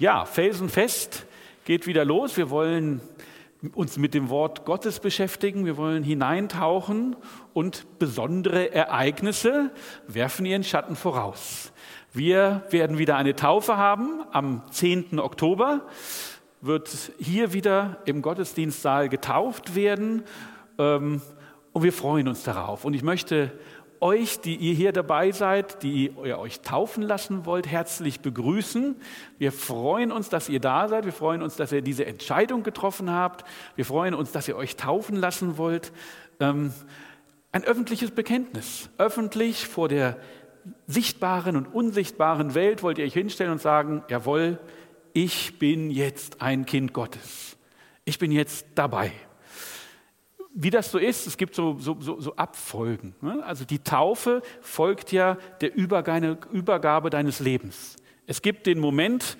Ja, felsenfest geht wieder los. Wir wollen uns mit dem Wort Gottes beschäftigen. Wir wollen hineintauchen und besondere Ereignisse werfen ihren Schatten voraus. Wir werden wieder eine Taufe haben am 10. Oktober. Wird hier wieder im Gottesdienstsaal getauft werden. Ähm, und wir freuen uns darauf. Und ich möchte euch, die ihr hier dabei seid, die ihr euch taufen lassen wollt, herzlich begrüßen. Wir freuen uns, dass ihr da seid. Wir freuen uns, dass ihr diese Entscheidung getroffen habt. Wir freuen uns, dass ihr euch taufen lassen wollt. Ähm, ein öffentliches Bekenntnis. Öffentlich vor der sichtbaren und unsichtbaren Welt wollt ihr euch hinstellen und sagen, jawohl, ich bin jetzt ein Kind Gottes. Ich bin jetzt dabei wie das so ist, es gibt so, so, so, so Abfolgen. Ne? Also die Taufe folgt ja der Übergabe, Übergabe deines Lebens. Es gibt den Moment,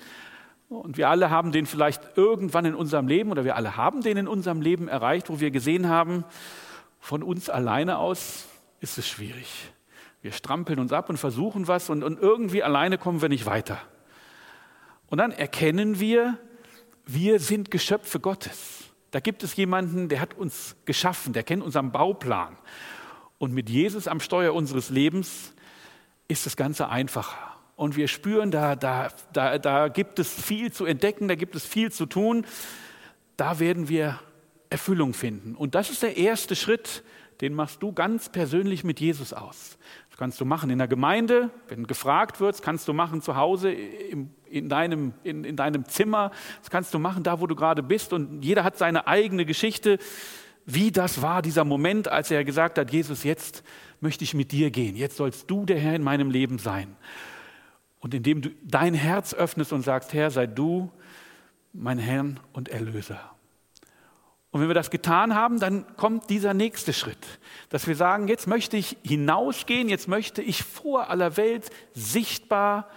und wir alle haben den vielleicht irgendwann in unserem Leben, oder wir alle haben den in unserem Leben erreicht, wo wir gesehen haben, von uns alleine aus ist es schwierig. Wir strampeln uns ab und versuchen was und, und irgendwie alleine kommen wir nicht weiter. Und dann erkennen wir, wir sind Geschöpfe Gottes. Da gibt es jemanden, der hat uns geschaffen, der kennt unseren Bauplan. Und mit Jesus am Steuer unseres Lebens ist das Ganze einfacher. Und wir spüren, da, da, da, da gibt es viel zu entdecken, da gibt es viel zu tun. Da werden wir Erfüllung finden. Und das ist der erste Schritt, den machst du ganz persönlich mit Jesus aus. Kannst du machen in der Gemeinde, wenn gefragt wird, kannst du machen zu Hause im in deinem, in, in deinem Zimmer. Das kannst du machen, da wo du gerade bist. Und jeder hat seine eigene Geschichte, wie das war, dieser Moment, als er gesagt hat, Jesus, jetzt möchte ich mit dir gehen. Jetzt sollst du der Herr in meinem Leben sein. Und indem du dein Herz öffnest und sagst, Herr, sei du mein Herrn und Erlöser. Und wenn wir das getan haben, dann kommt dieser nächste Schritt, dass wir sagen, jetzt möchte ich hinausgehen, jetzt möchte ich vor aller Welt sichtbar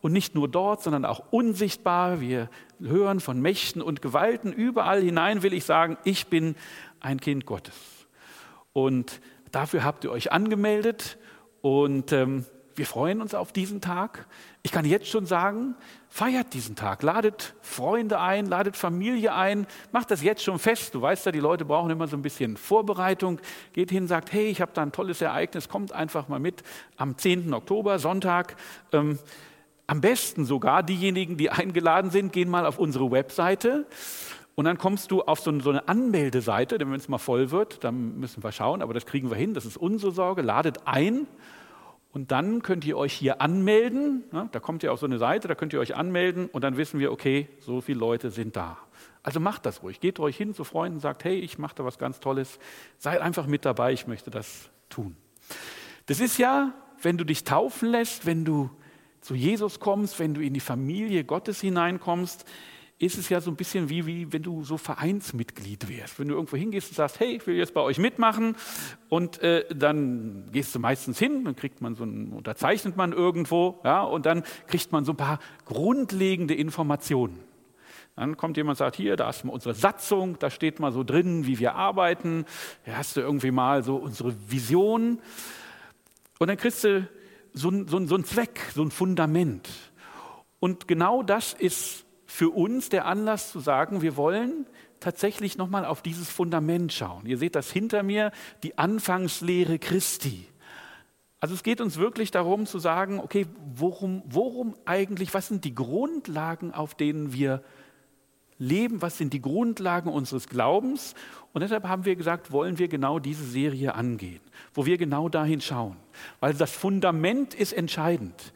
und nicht nur dort, sondern auch unsichtbar. Wir hören von Mächten und Gewalten. Überall hinein will ich sagen, ich bin ein Kind Gottes. Und dafür habt ihr euch angemeldet und ähm, wir freuen uns auf diesen Tag. Ich kann jetzt schon sagen, feiert diesen Tag, ladet Freunde ein, ladet Familie ein, macht das jetzt schon fest. Du weißt ja, die Leute brauchen immer so ein bisschen Vorbereitung. Geht hin, sagt, hey, ich habe da ein tolles Ereignis, kommt einfach mal mit am 10. Oktober, Sonntag. Ähm, am besten sogar diejenigen, die eingeladen sind, gehen mal auf unsere Webseite und dann kommst du auf so eine Anmeldeseite, denn wenn es mal voll wird, dann müssen wir schauen, aber das kriegen wir hin, das ist unsere Sorge. Ladet ein und dann könnt ihr euch hier anmelden. Da kommt ihr auf so eine Seite, da könnt ihr euch anmelden und dann wissen wir, okay, so viele Leute sind da. Also macht das ruhig. Geht euch hin zu Freunden, sagt, hey, ich mache da was ganz Tolles. Seid einfach mit dabei, ich möchte das tun. Das ist ja, wenn du dich taufen lässt, wenn du zu Jesus kommst, wenn du in die Familie Gottes hineinkommst, ist es ja so ein bisschen wie, wie wenn du so Vereinsmitglied wärst. Wenn du irgendwo hingehst und sagst, hey, ich will jetzt bei euch mitmachen und äh, dann gehst du meistens hin, dann kriegt man so ein, unterzeichnet man irgendwo, ja, und dann kriegt man so ein paar grundlegende Informationen. Dann kommt jemand und sagt, hier, da mal unsere Satzung, da steht mal so drin, wie wir arbeiten, da hast du irgendwie mal so unsere Vision. Und dann kriegst du so so, so ein Zweck, so ein Fundament. Und genau das ist für uns der Anlass zu sagen, wir wollen tatsächlich nochmal auf dieses Fundament schauen. Ihr seht das hinter mir, die Anfangslehre Christi. Also es geht uns wirklich darum zu sagen, okay, worum, worum eigentlich, was sind die Grundlagen, auf denen wir leben, was sind die Grundlagen unseres Glaubens. Und deshalb haben wir gesagt, wollen wir genau diese Serie angehen, wo wir genau dahin schauen. Weil das Fundament ist entscheidend.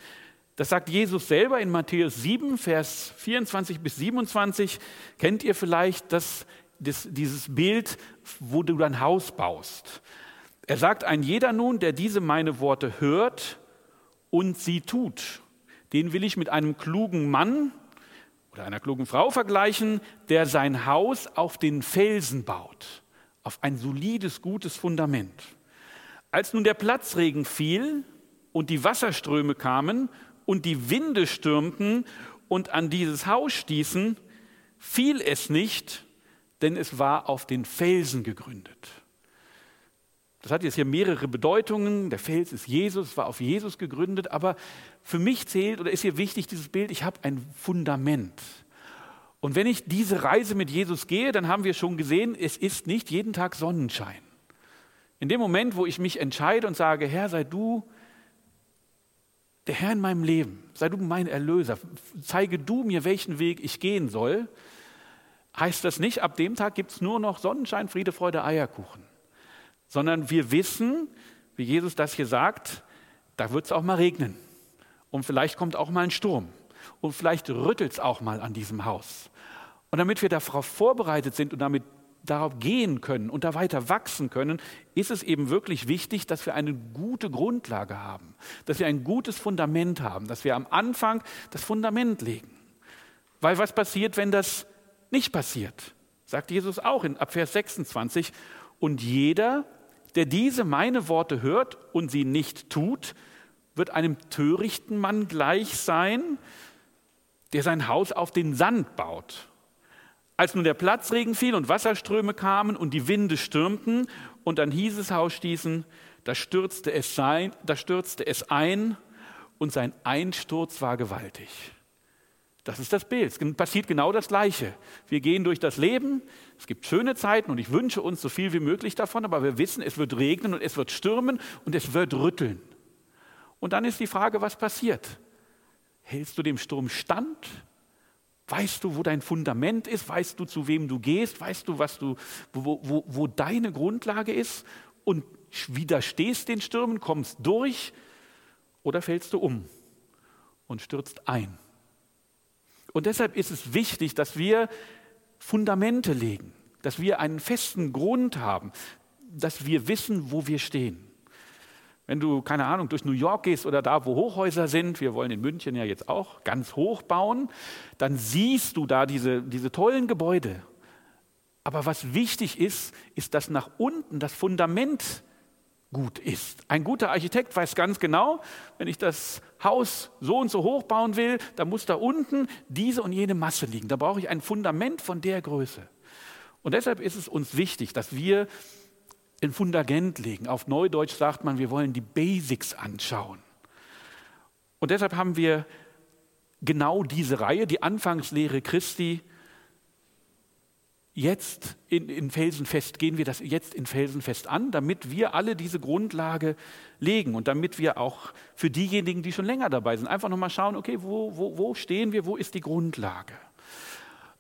Das sagt Jesus selber in Matthäus 7, Vers 24 bis 27. Kennt ihr vielleicht das, das, dieses Bild, wo du dein Haus baust? Er sagt, ein jeder nun, der diese meine Worte hört und sie tut, den will ich mit einem klugen Mann oder einer klugen Frau vergleichen, der sein Haus auf den Felsen baut, auf ein solides, gutes Fundament. Als nun der Platzregen fiel und die Wasserströme kamen und die Winde stürmten und an dieses Haus stießen, fiel es nicht, denn es war auf den Felsen gegründet. Das hat jetzt hier mehrere Bedeutungen. Der Fels ist Jesus, war auf Jesus gegründet, aber für mich zählt oder ist hier wichtig dieses Bild, ich habe ein Fundament. Und wenn ich diese Reise mit Jesus gehe, dann haben wir schon gesehen, es ist nicht jeden Tag Sonnenschein. In dem Moment, wo ich mich entscheide und sage, Herr, sei du der Herr in meinem Leben, sei du mein Erlöser, zeige du mir, welchen Weg ich gehen soll, heißt das nicht, ab dem Tag gibt es nur noch Sonnenschein, Friede, Freude, Eierkuchen, sondern wir wissen, wie Jesus das hier sagt, da wird es auch mal regnen. Und vielleicht kommt auch mal ein Sturm. Und vielleicht rüttelt es auch mal an diesem Haus. Und damit wir darauf vorbereitet sind und damit darauf gehen können und da weiter wachsen können, ist es eben wirklich wichtig, dass wir eine gute Grundlage haben, dass wir ein gutes Fundament haben, dass wir am Anfang das Fundament legen. Weil was passiert, wenn das nicht passiert? Sagt Jesus auch in Abvers 26. Und jeder, der diese meine Worte hört und sie nicht tut, wird einem törichten Mann gleich sein, der sein Haus auf den Sand baut. Als nun der Platzregen fiel und Wasserströme kamen und die Winde stürmten und an dieses Haus stießen, da stürzte es, sein, da stürzte es ein und sein Einsturz war gewaltig. Das ist das Bild. Es passiert genau das Gleiche. Wir gehen durch das Leben, es gibt schöne Zeiten und ich wünsche uns so viel wie möglich davon, aber wir wissen, es wird regnen und es wird stürmen und es wird rütteln. Und dann ist die Frage, was passiert? Hältst du dem Sturm stand? Weißt du, wo dein Fundament ist? Weißt du, zu wem du gehst? Weißt du, was du, wo, wo, wo deine Grundlage ist? Und widerstehst den Stürmen, kommst durch oder fällst du um und stürzt ein? Und deshalb ist es wichtig, dass wir Fundamente legen, dass wir einen festen Grund haben, dass wir wissen, wo wir stehen. Wenn du, keine Ahnung, durch New York gehst oder da, wo Hochhäuser sind, wir wollen in München ja jetzt auch ganz hoch bauen, dann siehst du da diese, diese tollen Gebäude. Aber was wichtig ist, ist, dass nach unten das Fundament gut ist. Ein guter Architekt weiß ganz genau, wenn ich das Haus so und so hoch bauen will, dann muss da unten diese und jene Masse liegen. Da brauche ich ein Fundament von der Größe. Und deshalb ist es uns wichtig, dass wir ein Fundament legen. Auf Neudeutsch sagt man, wir wollen die Basics anschauen. Und deshalb haben wir genau diese Reihe, die Anfangslehre Christi, jetzt in, in Felsenfest, gehen wir das jetzt in Felsenfest an, damit wir alle diese Grundlage legen und damit wir auch für diejenigen, die schon länger dabei sind, einfach nochmal schauen, okay, wo, wo, wo stehen wir, wo ist die Grundlage?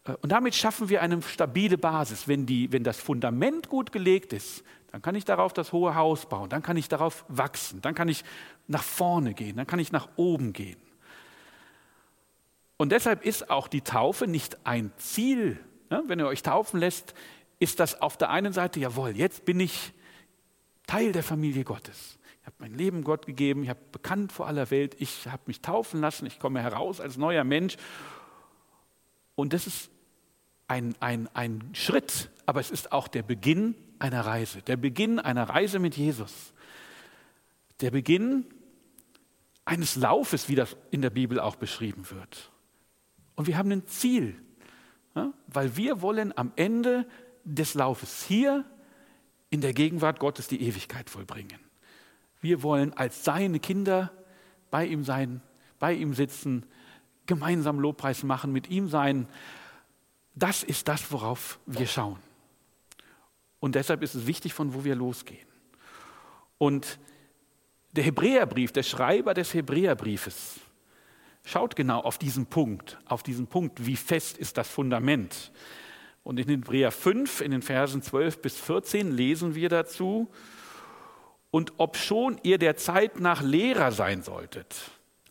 Äh, und damit schaffen wir eine stabile Basis. Wenn, die, wenn das Fundament gut gelegt ist, dann kann ich darauf das hohe Haus bauen, dann kann ich darauf wachsen, dann kann ich nach vorne gehen, dann kann ich nach oben gehen. Und deshalb ist auch die Taufe nicht ein Ziel Ne? Wenn ihr euch taufen lässt, ist das auf der einen Seite, jawohl, jetzt bin ich Teil der Familie Gottes. Ich habe mein Leben Gott gegeben, ich habe bekannt vor aller Welt, ich habe mich taufen lassen, ich komme heraus als neuer Mensch. Und das ist ein, ein, ein Schritt, aber es ist auch der Beginn einer Reise, der Beginn einer Reise mit Jesus, der Beginn eines Laufes, wie das in der Bibel auch beschrieben wird. Und wir haben ein Ziel, weil wir wollen am Ende des Laufes hier in der Gegenwart Gottes die Ewigkeit vollbringen. Wir wollen als seine Kinder bei ihm sein, bei ihm sitzen, gemeinsam Lobpreis machen, mit ihm sein. Das ist das, worauf wir schauen. Und deshalb ist es wichtig, von wo wir losgehen. Und der Hebräerbrief, der Schreiber des Hebräerbriefes, Schaut genau auf diesen Punkt, auf diesen Punkt, wie fest ist das Fundament. Und in Hebräer 5, in den Versen 12 bis 14 lesen wir dazu, und ob schon ihr der Zeit nach Lehrer sein solltet,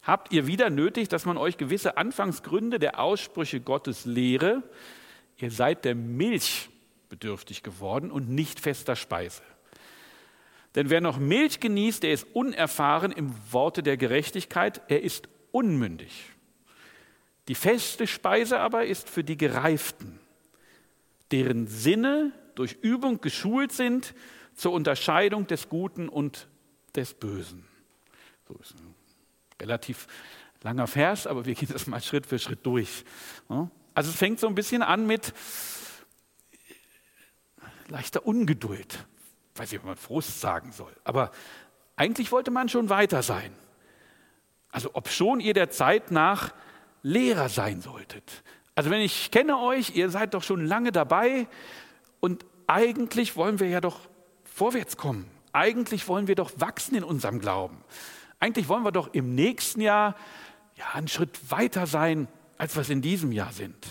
habt ihr wieder nötig, dass man euch gewisse Anfangsgründe der Aussprüche Gottes lehre. Ihr seid der Milch bedürftig geworden und nicht fester Speise. Denn wer noch Milch genießt, der ist unerfahren im Worte der Gerechtigkeit, er ist unmündig. Die feste Speise aber ist für die Gereiften, deren Sinne durch Übung geschult sind zur Unterscheidung des Guten und des Bösen. So ist ein relativ langer Vers, aber wir gehen das mal Schritt für Schritt durch. Also es fängt so ein bisschen an mit leichter Ungeduld. weiß nicht, ob man Frust sagen soll, aber eigentlich wollte man schon weiter sein. Also ob schon ihr der Zeit nach Lehrer sein solltet. Also wenn ich kenne euch, ihr seid doch schon lange dabei und eigentlich wollen wir ja doch vorwärts kommen. Eigentlich wollen wir doch wachsen in unserem Glauben. Eigentlich wollen wir doch im nächsten Jahr ja, einen Schritt weiter sein, als wir es in diesem Jahr sind.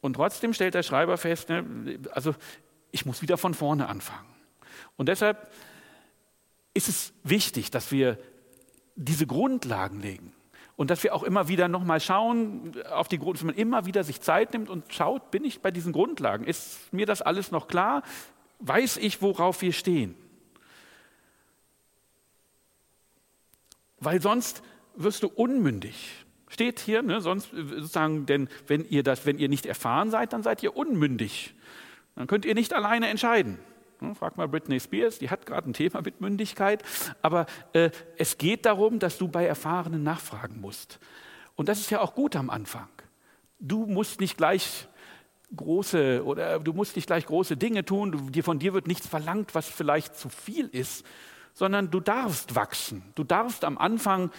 Und trotzdem stellt der Schreiber fest, ne, also ich muss wieder von vorne anfangen. Und deshalb ist es wichtig, dass wir diese Grundlagen legen und dass wir auch immer wieder nochmal schauen, auf die Grund, dass man immer wieder sich Zeit nimmt und schaut, bin ich bei diesen Grundlagen? Ist mir das alles noch klar? Weiß ich, worauf wir stehen? Weil sonst wirst du unmündig. Steht hier, ne, sonst sozusagen, denn wenn ihr das, wenn ihr nicht erfahren seid, dann seid ihr unmündig. Dann könnt ihr nicht alleine entscheiden. Ne, frag mal Britney Spears, die hat gerade ein Thema mit Mündigkeit, aber äh, es geht darum, dass du bei Erfahrenen nachfragen musst. Und das ist ja auch gut am Anfang. Du musst nicht gleich große oder du musst nicht gleich große Dinge tun, du, von dir wird nichts verlangt, was vielleicht zu viel ist, sondern du darfst wachsen. Du darfst am Anfang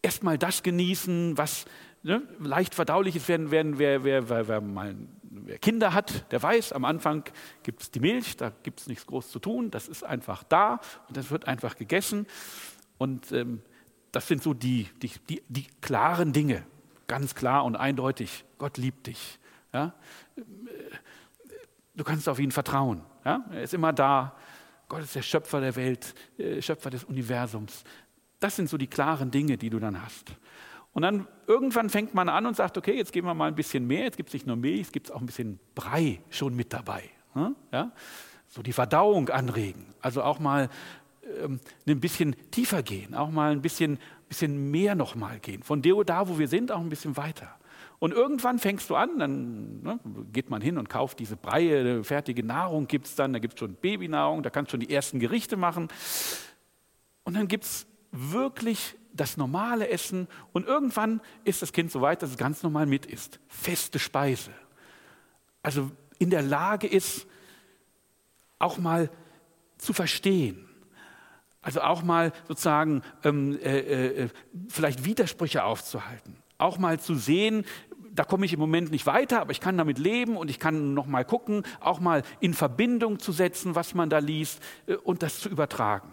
erstmal das genießen, was ne, leicht verdaulich ist. Wer, wer, wer, wer, Kinder hat, der weiß, am Anfang gibt es die Milch, da gibt es nichts groß zu tun, das ist einfach da und das wird einfach gegessen. Und ähm, das sind so die, die, die, die, klaren Dinge, ganz klar und eindeutig. Gott liebt dich. Ja? Du kannst auf ihn vertrauen. Ja? Er ist immer da. Gott ist der Schöpfer der Welt, äh, Schöpfer des Universums. Das sind so die klaren Dinge, die du dann hast. Und dann irgendwann fängt man an und sagt, okay, jetzt geben wir mal ein bisschen mehr, jetzt gibt es nicht nur Milch, es gibt auch ein bisschen Brei schon mit dabei. Ne? Ja? So die Verdauung anregen, also auch mal ähm, ein bisschen tiefer gehen, auch mal ein bisschen, bisschen mehr nochmal gehen. Von da, wo wir sind, auch ein bisschen weiter. Und irgendwann fängst du an, dann ne, geht man hin und kauft diese Breie, fertige Nahrung gibt es dann, da gibt es schon Babynahrung, da kannst du schon die ersten Gerichte machen. Und dann gibt es wirklich das normale Essen und irgendwann ist das Kind so weit, dass es ganz normal mit isst. Feste Speise. Also in der Lage ist, auch mal zu verstehen. Also auch mal sozusagen ähm, äh, äh, vielleicht Widersprüche aufzuhalten. Auch mal zu sehen, da komme ich im Moment nicht weiter, aber ich kann damit leben und ich kann noch mal gucken, auch mal in Verbindung zu setzen, was man da liest äh, und das zu übertragen.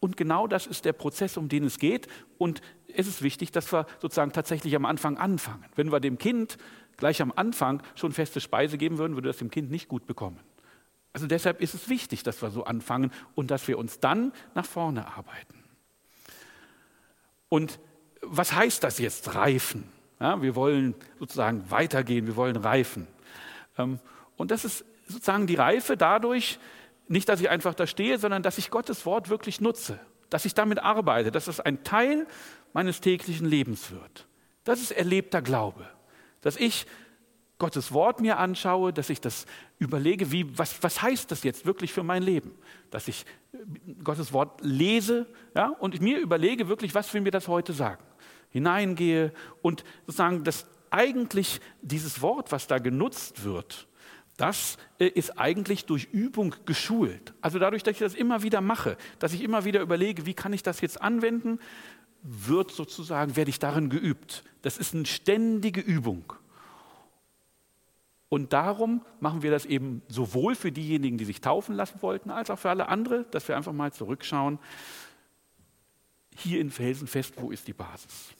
Und genau das ist der Prozess, um den es geht. Und es ist wichtig, dass wir sozusagen tatsächlich am Anfang anfangen. Wenn wir dem Kind gleich am Anfang schon feste Speise geben würden, würde das dem Kind nicht gut bekommen. Also deshalb ist es wichtig, dass wir so anfangen und dass wir uns dann nach vorne arbeiten. Und was heißt das jetzt, reifen? Ja, wir wollen sozusagen weitergehen, wir wollen reifen. Ähm, und das ist sozusagen die Reife dadurch, nicht, dass ich einfach da stehe, sondern dass ich Gottes Wort wirklich nutze, dass ich damit arbeite, dass es ein Teil meines täglichen Lebens wird. Das ist erlebter Glaube, dass ich Gottes Wort mir anschaue, dass ich das überlege, wie, was, was heißt das jetzt wirklich für mein Leben? Dass ich Gottes Wort lese ja, und mir überlege wirklich, was will mir das heute sagen? Hineingehe und sozusagen, dass eigentlich dieses Wort, was da genutzt wird, das äh, ist eigentlich durch Übung geschult. Also dadurch, dass ich das immer wieder mache, dass ich immer wieder überlege, wie kann ich das jetzt anwenden, wird sozusagen, werde ich darin geübt. Das ist eine ständige Übung. Und darum machen wir das eben sowohl für diejenigen, die sich taufen lassen wollten, als auch für alle andere, dass wir einfach mal zurückschauen, hier in Felsenfest, wo ist die Basis?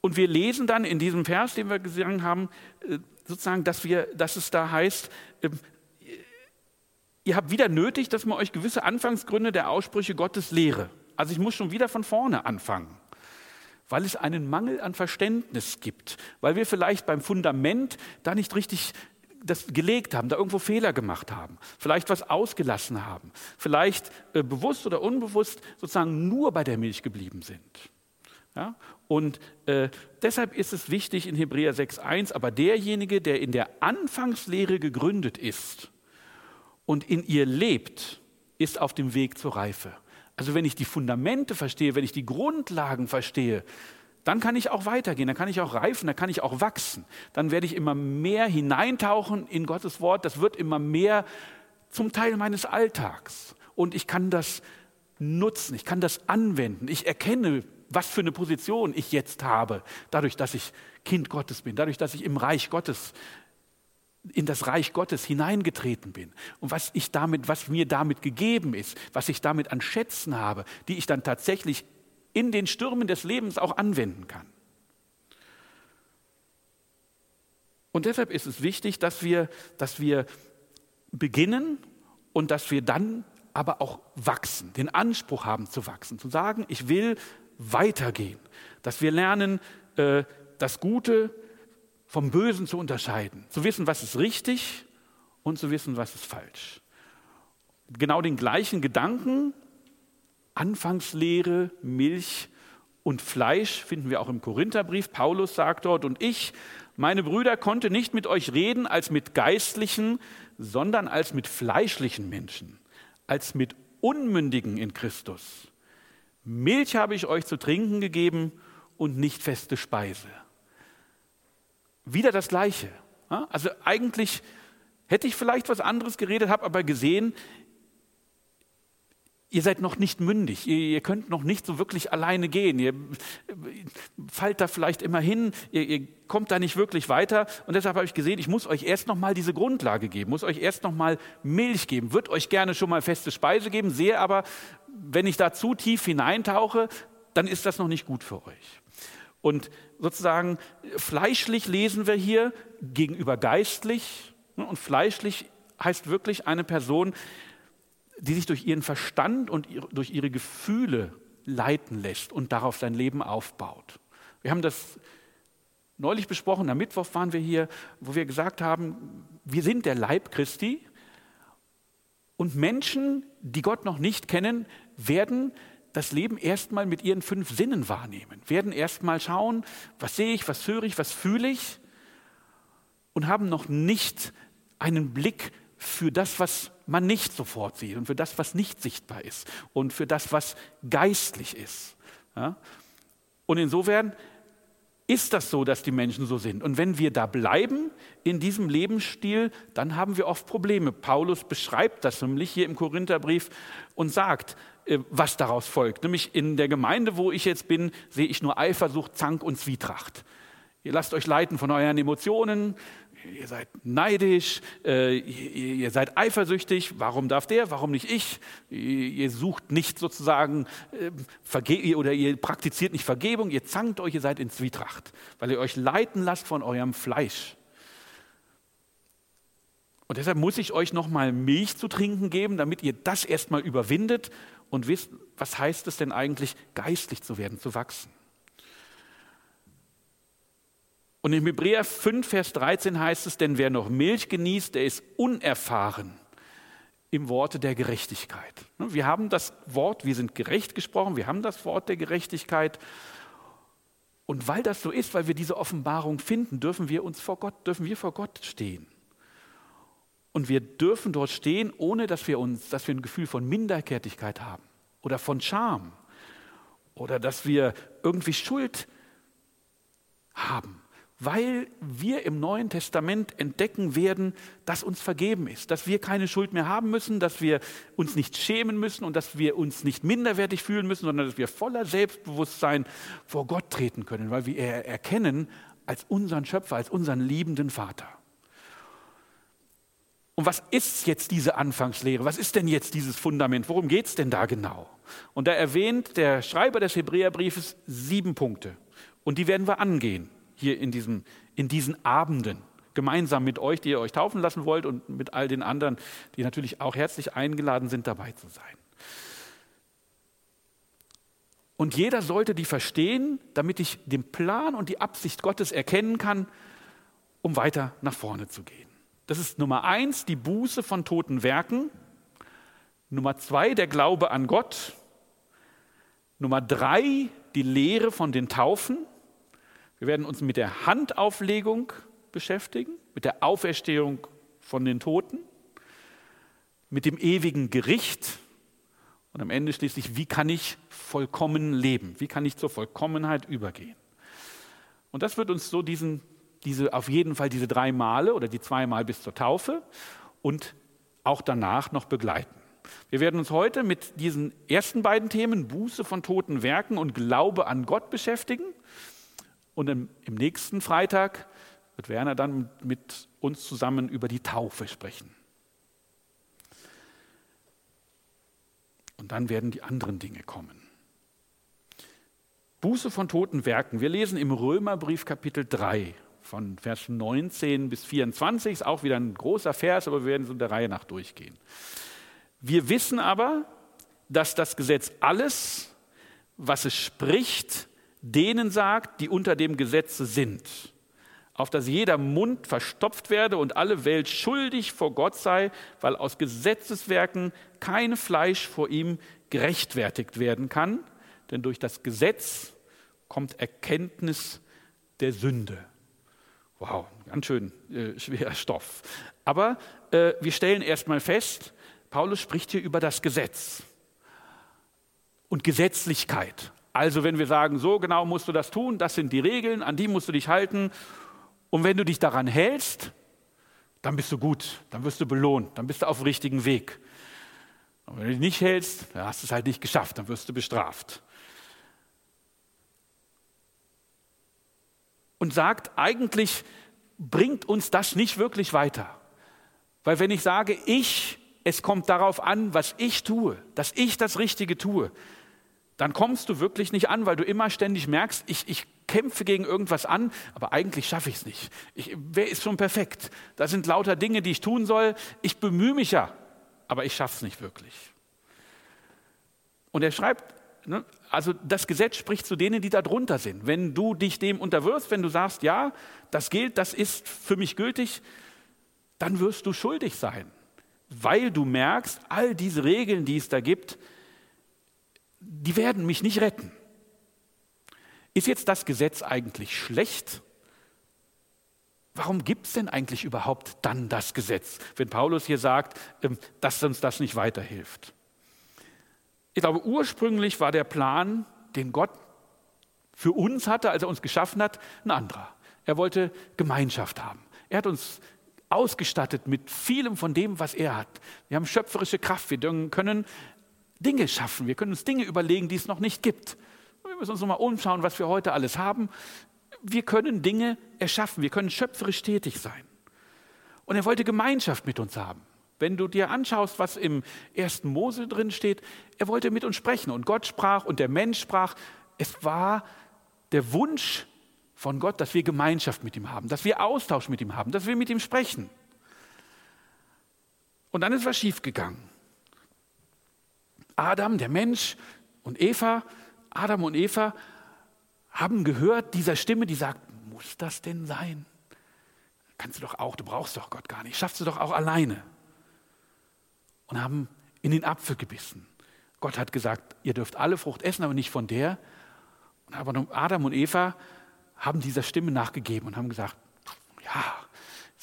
Und wir lesen dann in diesem Vers, den wir gesungen haben, äh, sozusagen, dass, wir, dass es da heißt, ähm, ihr habt wieder nötig, dass man euch gewisse Anfangsgründe der Aussprüche Gottes lehre. Also ich muss schon wieder von vorne anfangen, weil es einen Mangel an Verständnis gibt, weil wir vielleicht beim Fundament da nicht richtig das gelegt haben, da irgendwo Fehler gemacht haben, vielleicht was ausgelassen haben, vielleicht äh, bewusst oder unbewusst sozusagen nur bei der Milch geblieben sind. Ja? Und äh, deshalb ist es wichtig in Hebräer 6.1, aber derjenige, der in der Anfangslehre gegründet ist und in ihr lebt, ist auf dem Weg zur Reife. Also wenn ich die Fundamente verstehe, wenn ich die Grundlagen verstehe, dann kann ich auch weitergehen, dann kann ich auch reifen, dann kann ich auch wachsen. Dann werde ich immer mehr hineintauchen in Gottes Wort. Das wird immer mehr zum Teil meines Alltags. Und ich kann das nutzen, ich kann das anwenden. Ich erkenne, was für eine Position ich jetzt habe, dadurch, dass ich Kind Gottes bin, dadurch, dass ich im Reich Gottes in das Reich Gottes hineingetreten bin und was ich damit, was mir damit gegeben ist, was ich damit an Schätzen habe, die ich dann tatsächlich in den Stürmen des Lebens auch anwenden kann. Und deshalb ist es wichtig, dass wir, dass wir beginnen und dass wir dann aber auch wachsen, den Anspruch haben zu wachsen, zu sagen, ich will weitergehen, dass wir lernen, äh, das Gute vom Bösen zu unterscheiden, zu wissen, was ist richtig und zu wissen, was ist falsch. Genau den gleichen Gedanken Anfangslehre, Milch und Fleisch finden wir auch im Korintherbrief. Paulus sagt dort, und ich, meine Brüder, konnte nicht mit euch reden als mit geistlichen, sondern als mit fleischlichen Menschen, als mit Unmündigen in Christus. Milch habe ich euch zu trinken gegeben und nicht feste Speise. Wieder das Gleiche. Also eigentlich hätte ich vielleicht was anderes geredet, habe aber gesehen, ihr seid noch nicht mündig, ihr, ihr, könnt noch nicht so wirklich alleine gehen, ihr fallt da vielleicht immer hin, ihr, ihr kommt da nicht wirklich weiter. Und deshalb habe ich gesehen, ich muss euch erst noch mal diese Grundlage geben, muss euch erst noch mal Milch geben, würde euch gerne schon mal feste Speise geben, sehe aber, wenn ich da zu tief hineintauche, dann ist das noch nicht gut für euch. Und sozusagen fleischlich lesen wir hier gegenüber geistlich und fleischlich heißt wirklich eine Person, die sich durch ihren Verstand und durch ihre Gefühle leiten lässt und darauf sein Leben aufbaut. Wir haben das neulich besprochen, am Mittwoch waren wir hier, wo wir gesagt haben, wir sind der Leib Christi und Menschen, die Gott noch nicht kennen, werden das Leben erstmal mit ihren fünf Sinnen wahrnehmen, werden erstmal schauen, was sehe ich, was höre ich, was fühle ich und haben noch nicht einen Blick für das, was man nicht sofort sieht und für das, was nicht sichtbar ist und für das, was geistlich ist. Ja? Und insofern ist das so, dass die Menschen so sind. Und wenn wir da bleiben in diesem Lebensstil, dann haben wir oft Probleme. Paulus beschreibt das nämlich hier im Korintherbrief und sagt, äh, was daraus folgt. Nämlich in der Gemeinde, wo ich jetzt bin, sehe ich nur Eifersucht, Zank und Zwietracht. Ihr lasst euch leiten von euren Emotionen, ihr seid neidisch, äh, ihr, ihr, seid eifersüchtig, warum darf der, warum nicht ich? Ihr, ihr sucht nicht sozusagen, äh, oder ihr praktiziert nicht Vergebung, ihr zankt euch, ihr seid in Zwietracht, weil ihr euch leiten lasst von eurem Fleisch. Und deshalb muss ich euch nochmal Milch zu trinken geben, damit ihr das erstmal überwindet und wisst, was heißt es denn eigentlich, geistlich zu werden, zu wachsen. Und im Hebräer 5, Vers 13 heißt es, denn wer noch Milch genießt, der ist unerfahren im Worte der Gerechtigkeit. Wir haben das Wort, wir sind gerecht gesprochen, wir haben das Wort der Gerechtigkeit. Und weil das so ist, weil wir diese Offenbarung finden, dürfen wir uns vor Gott, dürfen wir vor Gott stehen. Und wir dürfen dort stehen, ohne dass wir uns, dass wir ein Gefühl von Minderwertigkeit haben oder von Scham oder dass wir irgendwie Schuld haben weil wir im Neuen Testament entdecken werden, dass uns vergeben ist, dass wir keine Schuld mehr haben müssen, dass wir uns nicht schämen müssen und dass wir uns nicht minderwertig fühlen müssen, sondern dass wir voller Selbstbewusstsein vor Gott treten können, weil wir er erkennen als unseren Schöpfer, als unseren liebenden Vater. Und was ist jetzt diese Anfangslehre? Was ist denn jetzt dieses Fundament? Worum geht es denn da genau? Und da erwähnt der Schreiber des Hebräerbriefes sieben Punkte. Und die werden wir angehen hier in, diesem, in diesen Abenden, gemeinsam mit euch, die ihr euch taufen lassen wollt und mit all den anderen, die natürlich auch herzlich eingeladen sind, dabei zu sein. Und jeder sollte die verstehen, damit ich den Plan und die Absicht Gottes erkennen kann, um weiter nach vorne zu gehen. Das ist Nummer eins, die Buße von toten Werken. Nummer zwei, der Glaube an Gott. Nummer drei, die Lehre von den Taufen. Wir werden uns mit der Handauflegung beschäftigen, mit der Auferstehung von den Toten, mit dem ewigen Gericht und am Ende schließlich, wie kann ich vollkommen leben? Wie kann ich zur Vollkommenheit übergehen? Und das wird uns so diesen, diese, auf jeden Fall diese drei Male oder die zweimal bis zur Taufe und auch danach noch begleiten. Wir werden uns heute mit diesen ersten beiden Themen, Buße von toten Werken und Glaube an Gott beschäftigen. Und im, im nächsten Freitag wird Werner dann mit uns zusammen über die Taufe sprechen. Und dann werden die anderen Dinge kommen. Buße von toten Werken. Wir lesen im Römerbrief Kapitel 3 von Vers 19 bis 24. Ist auch wieder ein großer Vers, aber wir werden so der Reihe nach durchgehen. Wir wissen aber, dass das Gesetz alles, was es spricht, denen sagt, die unter dem Gesetze sind, auf dass jeder Mund verstopft werde und alle Welt schuldig vor Gott sei, weil aus Gesetzeswerken kein Fleisch vor ihm gerechtfertigt werden kann, denn durch das Gesetz kommt Erkenntnis der Sünde. Wow, ganz schön äh, schwerer Stoff. Aber äh, wir stellen erstmal fest, Paulus spricht hier über das Gesetz und Gesetzlichkeit. Also wenn wir sagen, so genau musst du das tun, das sind die Regeln, an die musst du dich halten und wenn du dich daran hältst, dann bist du gut, dann wirst du belohnt, dann bist du auf dem richtigen Weg. Und wenn du dich nicht hältst, dann hast du es halt nicht geschafft, dann wirst du bestraft. Und sagt, eigentlich bringt uns das nicht wirklich weiter. Weil wenn ich sage, ich, es kommt darauf an, was ich tue, dass ich das Richtige tue, dann kommst du wirklich nicht an, weil du immer ständig merkst, ich, ich kämpfe gegen irgendwas an, aber eigentlich schaffe ich es nicht. Ich, wer ist schon perfekt? Da sind lauter Dinge, die ich tun soll. Ich bemühe mich ja, aber ich schaffe es nicht wirklich. Und er schreibt, ne, also das Gesetz spricht zu denen, die da drunter sind. Wenn du dich dem unterwirfst, wenn du sagst, ja, das gilt, das ist für mich gültig, dann wirst du schuldig sein, weil du merkst, all diese Regeln, die es da gibt, die werden mich nicht retten. Ist jetzt das Gesetz eigentlich schlecht? Warum gibt es denn eigentlich überhaupt dann das Gesetz, wenn Paulus hier sagt, ähm, dass uns das nicht weiterhilft? Ich glaube, ursprünglich war der Plan, den Gott für uns hatte, als er uns geschaffen hat, ein anderer. Er wollte Gemeinschaft haben. Er hat uns ausgestattet mit vielem von dem, was er hat. Wir haben schöpferische Kraft, wir können Dinge schaffen, wir können uns Dinge überlegen, die es noch nicht gibt. Wir müssen uns nochmal umschauen, was wir heute alles haben. Wir können Dinge erschaffen, wir können schöpferisch tätig sein. Und er wollte Gemeinschaft mit uns haben. Wenn du dir anschaust, was im ersten Mose drin steht, er wollte mit uns sprechen und Gott sprach und der Mensch sprach. Es war der Wunsch von Gott, dass wir Gemeinschaft mit ihm haben, dass wir Austausch mit ihm haben, dass wir mit ihm sprechen. Und dann ist was schiefgegangen. Adam, der Mensch und Eva, Adam und Eva haben gehört dieser Stimme, die sagt, muss das denn sein? Kannst du doch auch, du brauchst doch Gott gar nicht, schaffst du doch auch alleine. Und haben in den Apfel gebissen. Gott hat gesagt, ihr dürft alle Frucht essen, aber nicht von der. Aber Adam und Eva haben dieser Stimme nachgegeben und haben gesagt, ja,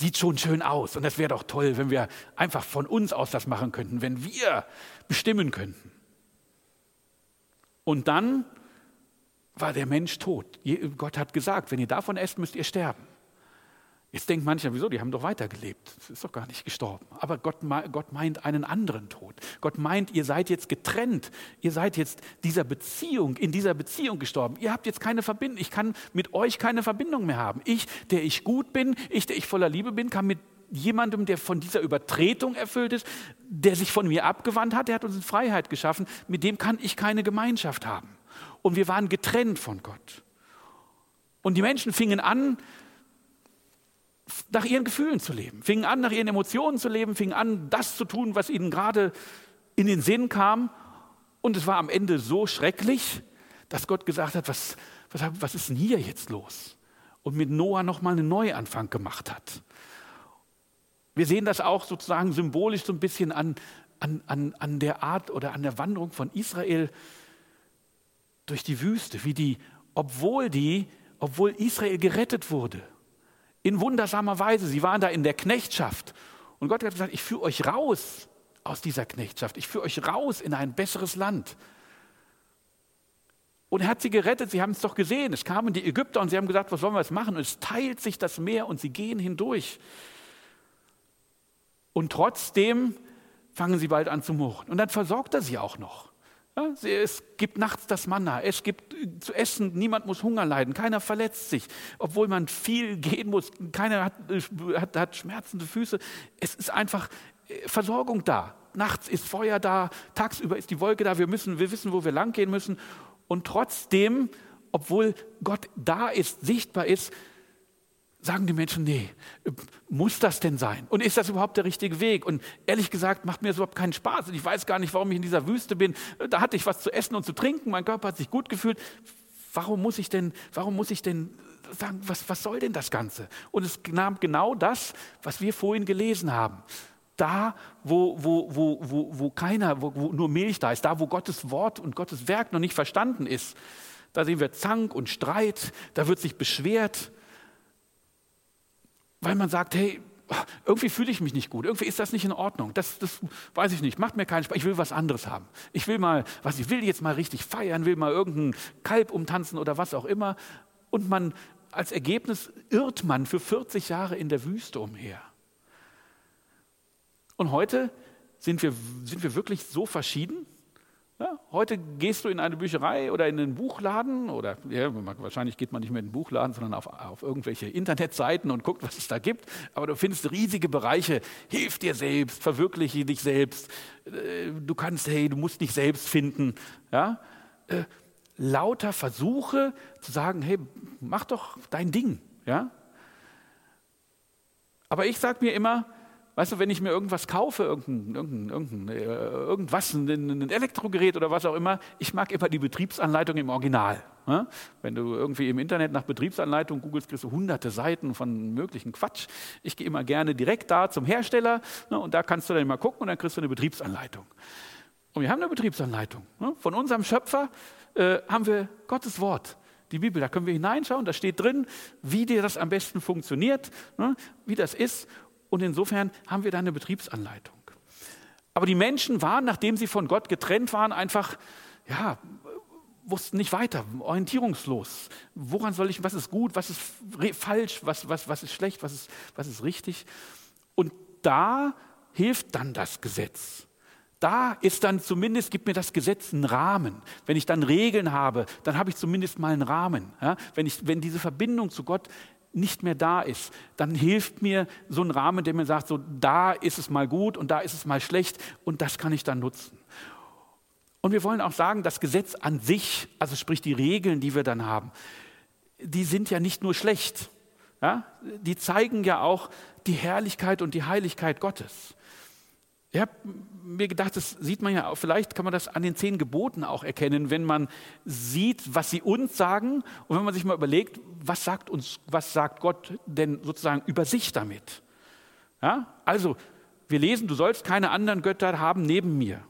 sieht schon schön aus. Und das wäre doch toll, wenn wir einfach von uns aus das machen könnten, wenn wir bestimmen könnten. Und dann war der Mensch tot. Gott hat gesagt, wenn ihr davon esst, müsst ihr sterben. Jetzt denkt mancher, wieso, die haben doch weitergelebt. Das ist doch gar nicht gestorben. Aber Gott, Gott meint einen anderen Tod. Gott meint, ihr seid jetzt getrennt. Ihr seid jetzt dieser Beziehung, in dieser Beziehung gestorben. Ihr habt jetzt keine Verbindung. Ich kann mit euch keine Verbindung mehr haben. Ich, der ich gut bin, ich, der ich voller Liebe bin, kann mit jemandem, der von dieser Übertretung erfüllt ist, der sich von mir abgewandt hat, der hat uns in Freiheit geschaffen, mit dem kann ich keine Gemeinschaft haben. Und wir waren getrennt von Gott. Und die Menschen fingen an, nach ihren Gefühlen zu leben, fingen an, nach ihren Emotionen zu leben, fingen an, das zu tun, was ihnen gerade in den Sinn kam. Und es war am Ende so schrecklich, dass Gott gesagt hat, was, was, was ist denn hier jetzt los? Und mit Noah nochmal einen Neuanfang gemacht hat. Wir sehen das auch sozusagen symbolisch so ein bisschen an, an, an, an der Art oder an der Wanderung von Israel durch die Wüste, wie die, obwohl die, obwohl Israel gerettet wurde, in wundersamer Weise. Sie waren da in der Knechtschaft. Und Gott hat gesagt, ich führe euch raus aus dieser Knechtschaft. Ich führe euch raus in ein besseres Land. Und er hat sie gerettet, sie haben es doch gesehen. Es kamen die Ägypter und sie haben gesagt, was sollen wir jetzt machen? Und es teilt sich das Meer und sie gehen hindurch. Und trotzdem fangen sie bald an zu murren. Und dann versorgt er sie auch noch. Es gibt nachts das Manna, es gibt zu essen, niemand muss Hunger leiden, keiner verletzt sich, obwohl man viel gehen muss, keiner hat, hat, hat schmerzende Füße. Es ist einfach äh, Versorgung da. Nachts ist Feuer da, tagsüber ist die Wolke da, wir, müssen, wir wissen, wo wir lang gehen müssen. Und trotzdem, obwohl Gott da ist, sichtbar ist, sagen die Menschen, nee, muss das denn sein? Und ist das überhaupt der richtige Weg? Und ehrlich gesagt macht mir das überhaupt keinen Spaß. Und ich weiß gar nicht, warum ich in dieser Wüste bin. Da hatte ich was zu essen und zu trinken, mein Körper hat sich gut gefühlt. Warum muss ich denn, warum muss ich denn sagen, was, was soll denn das Ganze? Und es nahm genau das, was wir vorhin gelesen haben. Da, wo, wo, wo, wo, wo keiner, wo, wo nur Milch da ist, da, wo Gottes Wort und Gottes Werk noch nicht verstanden ist, da sehen wir Zank und Streit, da wird sich beschwert, weil man sagt, hey, irgendwie fühle ich mich nicht gut, irgendwie ist das nicht in Ordnung, das, das weiß ich nicht, macht mir keinen Spaß, ich will was anderes haben. Ich will mal, was ich will jetzt mal richtig feiern, will mal irgendein Kalb umtanzen oder was auch immer. Und man, als Ergebnis irrt man für 40 Jahre in der Wüste umher. Und heute sind wir, sind wir wirklich so verschieden? Ja, heute gehst du in eine Bücherei oder in einen Buchladen oder ja, wahrscheinlich geht man nicht mehr in den Buchladen, sondern auf, auf, irgendwelche Internetseiten und guckt, was es da gibt. Aber du findest riesige Bereiche. Hilf dir selbst, verwirkliche dich selbst. Äh, du kannst, hey, du musst dich selbst finden. Ja? Äh, lauter Versuche zu sagen, hey, mach doch dein Ding. Ja? Aber ich sage mir immer, Weißt du, wenn ich mir irgendwas kaufe, irgendein, irgendein, irgendein, äh, irgendwas, ein, ein, Elektrogerät oder was auch immer, ich mag immer die Betriebsanleitung im Original. Ne? Wenn du irgendwie im Internet nach Betriebsanleitung googelst, kriegst du hunderte Seiten von möglichen Quatsch. Ich gehe immer gerne direkt da zum Hersteller ne? und da kannst du dann mal gucken und dann kriegst du eine Betriebsanleitung. Und wir haben eine Betriebsanleitung. Ne? Von unserem Schöpfer äh, haben wir Gottes Wort die Bibel. Da können wir hineinschauen, da steht drin, wie dir das am besten funktioniert, ne, wie das ist. Und insofern haben wir da eine Betriebsanleitung. Aber die Menschen waren, nachdem sie von Gott getrennt waren, einfach, ja, wussten nicht weiter, orientierungslos. Woran soll ich, was ist gut, was ist falsch, was, was, was ist schlecht, was ist, was ist richtig? Und da hilft dann das Gesetz. Da ist dann zumindest, gibt mir das Gesetz einen Rahmen. Wenn ich dann Regeln habe, dann habe ich zumindest mal einen Rahmen. Ja? Wenn, ich, wenn diese Verbindung zu Gott nicht mehr da ist, dann hilft mir so ein Rahmen, der mir sagt, so da ist es mal gut und da ist es mal schlecht und das kann ich dann nutzen. Und wir wollen auch sagen, das Gesetz an sich, also sprich die Regeln, die wir dann haben, die sind ja nicht nur schlecht. Ja? Die zeigen ja auch die Herrlichkeit und die Heiligkeit Gottes. Ich habe mir gedacht, das sieht man ja, auch, vielleicht kann man das an den zehn Geboten auch erkennen, wenn man sieht, was sie uns sagen und wenn man sich mal überlegt, was sagt uns, was sagt Gott denn sozusagen über sich damit? Ja? Also, wir lesen, du sollst keine anderen Götter haben neben mir.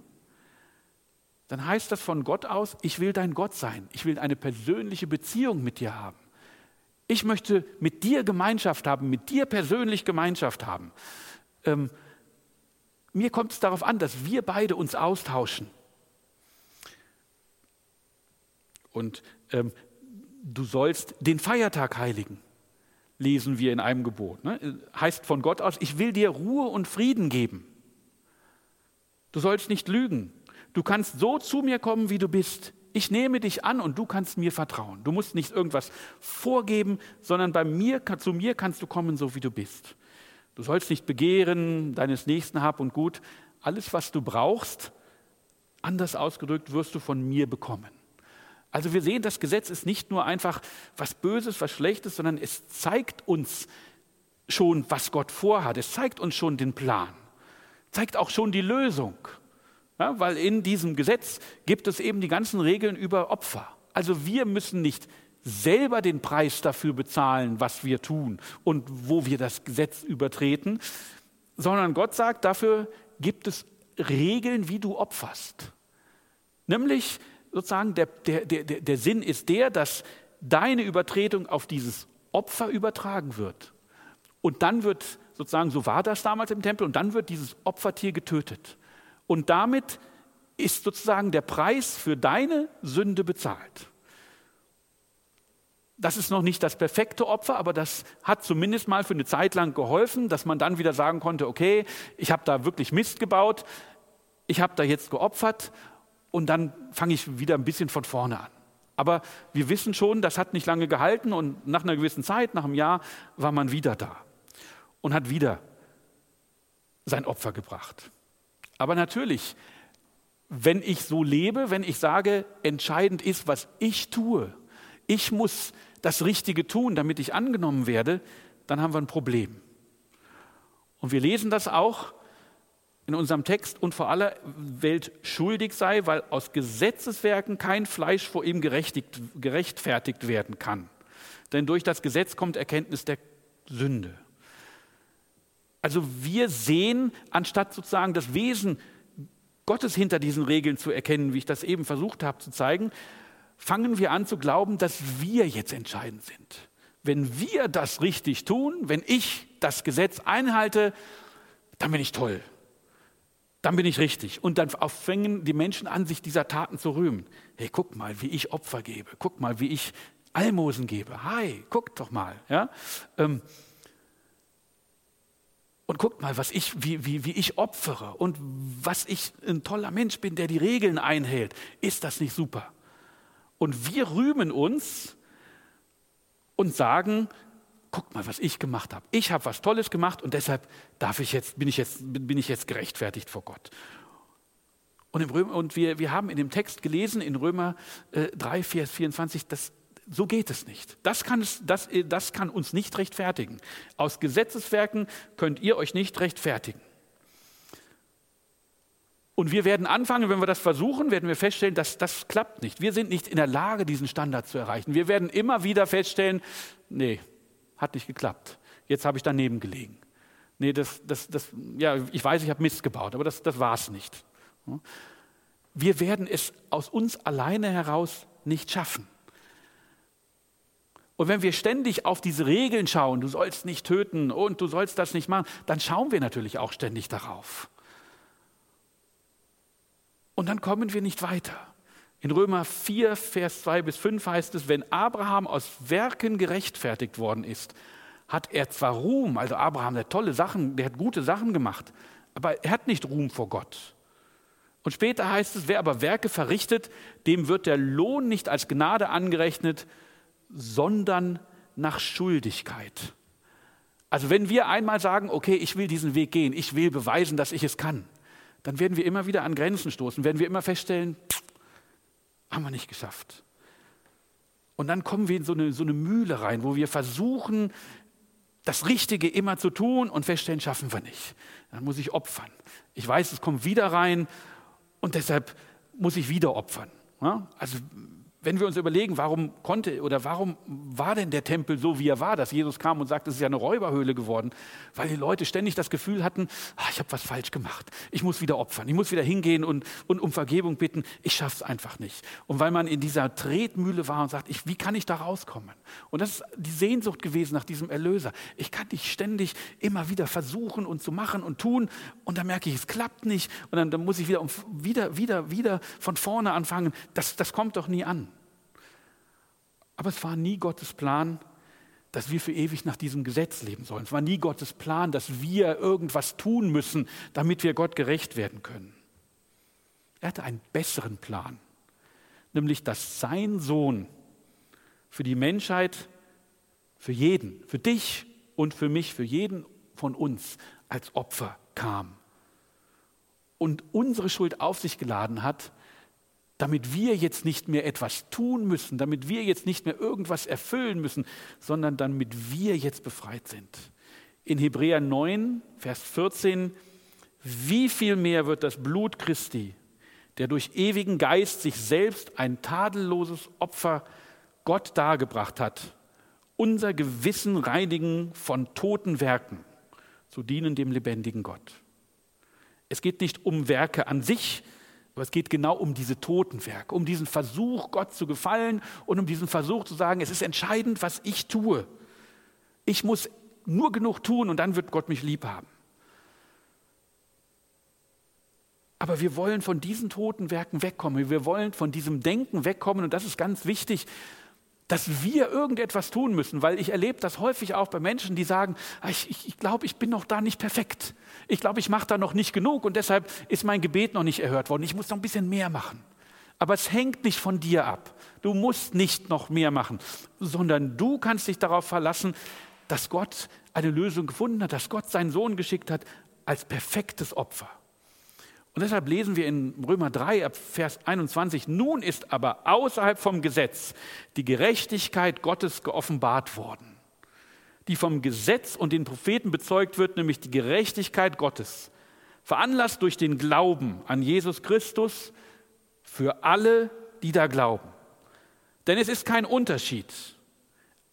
Dann heißt das von Gott aus, ich will dein Gott sein. Ich will eine persönliche Beziehung mit dir haben. Ich möchte mit dir Gemeinschaft haben, mit dir persönlich Gemeinschaft haben. Ähm, mir kommt es darauf an, dass wir beide uns austauschen. Und ähm, du sollst den Feiertag heiligen, lesen wir in einem Gebot. Ne? Heißt von Gott aus, ich will dir Ruhe und Frieden geben. Du sollst nicht lügen. Du kannst so zu mir kommen, wie du bist. Ich nehme dich an und du kannst mir vertrauen. Du musst nicht irgendwas vorgeben, sondern bei mir, zu mir kannst du kommen, so wie du bist. Du sollst nicht begehren, deines Nächsten Hab und Gut. Alles, was du brauchst, anders ausgedrückt, wirst du von mir bekommen. Also wir sehen, das Gesetz ist nicht nur einfach was Böses, was Schlechtes, sondern es zeigt uns schon, was Gott vorhat. Es zeigt uns schon den Plan, zeigt auch schon die Lösung. Ja, weil in diesem Gesetz gibt es eben die ganzen Regeln über Opfer. Also wir müssen nicht selber den Preis dafür bezahlen, was wir tun und wo wir das Gesetz übertreten, sondern Gott sagt, dafür gibt es Regeln, wie du opferst. Nämlich sozusagen der, der, der, der Sinn ist der, dass deine Übertretung auf dieses Opfer übertragen wird. Und dann wird sozusagen, so war das damals im Tempel, und dann wird dieses Opfertier getötet. Und damit ist sozusagen der Preis für deine Sünde bezahlt. Das ist noch nicht das perfekte Opfer, aber das hat zumindest mal für eine Zeit lang geholfen, dass man dann wieder sagen konnte, okay, ich habe da wirklich Mist gebaut, ich habe da jetzt geopfert und dann fange ich wieder ein bisschen von vorne an. Aber wir wissen schon, das hat nicht lange gehalten und nach einer gewissen Zeit, nach einem Jahr, war man wieder da und hat wieder sein Opfer gebracht. Aber natürlich, wenn ich so lebe, wenn ich sage, entscheidend ist, was ich tue, ich muss das Richtige tun, damit ich angenommen werde, dann haben wir ein Problem. Und wir lesen das auch in unserem Text und vor aller Welt schuldig sei, weil aus Gesetzeswerken kein Fleisch vor ihm gerechtfertigt werden kann. Denn durch das Gesetz kommt Erkenntnis der Sünde. Also wir sehen, anstatt sozusagen das Wesen Gottes hinter diesen Regeln zu erkennen, wie ich das eben versucht habe zu zeigen, fangen wir an zu glauben, dass wir jetzt entscheidend sind. Wenn wir das richtig tun, wenn ich das Gesetz einhalte, dann bin ich toll. Dann bin ich richtig. Und dann fangen die Menschen an, sich dieser Taten zu rühmen. Hey, guck mal, wie ich Opfer gebe. Guck mal, wie ich Almosen gebe. Hi, guck doch mal. Ja? Ähm, und guck mal, was ich, wie, wie, wie ich opfere und was ich ein toller Mensch bin, der die Regeln einhält. Ist das nicht super? Und wir rühmen uns und sagen, guck mal, was ich gemacht habe. Ich habe was Tolles gemacht und deshalb darf ich jetzt, bin, ich jetzt, bin ich jetzt gerechtfertigt vor Gott. Und, Römer, und wir, wir haben in dem Text gelesen, in Römer äh, 3, Vers 24, dass so geht es nicht. Das kann, es, das, das kann uns nicht rechtfertigen. Aus Gesetzeswerken könnt ihr euch nicht rechtfertigen. Und wir werden anfangen, wenn wir das versuchen, werden wir feststellen, dass das klappt nicht. Wir sind nicht in der Lage, diesen Standard zu erreichen. Wir werden immer wieder feststellen, nee, hat nicht geklappt. Jetzt habe ich daneben gelegen. Nee, das, das, das, ja, ich weiß, ich habe Mist gebaut, aber das, das war es nicht. Wir werden es aus uns alleine heraus nicht schaffen. Und wenn wir ständig auf diese Regeln schauen, du sollst nicht töten und du sollst das nicht machen, dann schauen wir natürlich auch ständig darauf. Und dann kommen wir nicht weiter. In Römer 4, Vers 2 bis 5 heißt es, wenn Abraham aus Werken gerechtfertigt worden ist, hat er zwar Ruhm, also Abraham, der tolle Sachen, der hat gute Sachen gemacht, aber er hat nicht Ruhm vor Gott. Und später heißt es, wer aber Werke verrichtet, dem wird der Lohn nicht als Gnade angerechnet, sondern nach Schuldigkeit. Also wenn wir einmal sagen, okay, ich will diesen Weg gehen, ich will beweisen, dass ich es kann, dann werden wir immer wieder an Grenzen stoßen, werden wir immer feststellen, haben wir nicht geschafft. Und dann kommen wir in so eine, so eine Mühle rein, wo wir versuchen, das Richtige immer zu tun und feststellen, schaffen wir nicht. Dann muss ich opfern. Ich weiß, es kommt wieder rein und deshalb muss ich wieder opfern. Also wenn wir uns überlegen, warum konnte oder warum war denn der Tempel so, wie er war, dass Jesus kam und sagte, es ist ja eine Räuberhöhle geworden, weil die Leute ständig das Gefühl hatten, ach, ich habe was falsch gemacht, ich muss wieder opfern, ich muss wieder hingehen und, und um Vergebung bitten, ich schaffe es einfach nicht. Und weil man in dieser Tretmühle war und sagt, ich, wie kann ich da rauskommen? Und das ist die Sehnsucht gewesen nach diesem Erlöser. Ich kann nicht ständig immer wieder versuchen und zu machen und tun und dann merke ich, es klappt nicht und dann, dann muss ich wieder, wieder, wieder, wieder von vorne anfangen. Das, das kommt doch nie an. Aber es war nie Gottes Plan, dass wir für ewig nach diesem Gesetz leben sollen. Es war nie Gottes Plan, dass wir irgendwas tun müssen, damit wir Gott gerecht werden können. Er hatte einen besseren Plan, nämlich dass sein Sohn für die Menschheit, für jeden, für dich und für mich, für jeden von uns als Opfer kam und unsere Schuld auf sich geladen hat, damit wir jetzt nicht mehr etwas tun müssen, damit wir jetzt nicht mehr irgendwas erfüllen müssen, sondern damit wir jetzt befreit sind. In Hebräer 9, Vers 14, wie viel mehr wird das Blut Christi, der durch ewigen Geist sich selbst ein tadelloses Opfer Gott dargebracht hat, unser Gewissen reinigen von toten Werken, zu dienen dem lebendigen Gott. Es geht nicht um Werke an sich, aber es geht genau um diese Totenwerke, um diesen Versuch, Gott zu gefallen und um diesen Versuch zu sagen, es ist entscheidend, was ich tue. Ich muss nur genug tun und dann wird Gott mich lieb haben. Aber wir wollen von diesen Totenwerken wegkommen. Wir wollen von diesem Denken wegkommen und das ist ganz wichtig, dass wir irgendetwas tun müssen, weil ich erlebe das häufig auch bei Menschen, die sagen, ah, ich, ich, ich glaube, ich bin noch da nicht perfekt. Ich glaube, ich mache da noch nicht genug und deshalb ist mein Gebet noch nicht erhört worden. Ich muss noch ein bisschen mehr machen. Aber es hängt nicht von dir ab. Du musst nicht noch mehr machen, sondern du kannst dich darauf verlassen, dass Gott eine Lösung gefunden hat, dass Gott seinen Sohn geschickt hat als perfektes Opfer. Und deshalb lesen wir in Römer 3 ab Vers 21, nun ist aber außerhalb vom Gesetz die Gerechtigkeit Gottes geoffenbart worden, die vom Gesetz und den Propheten bezeugt wird, nämlich die Gerechtigkeit Gottes, veranlasst durch den Glauben an Jesus Christus für alle, die da glauben. Denn es ist kein Unterschied.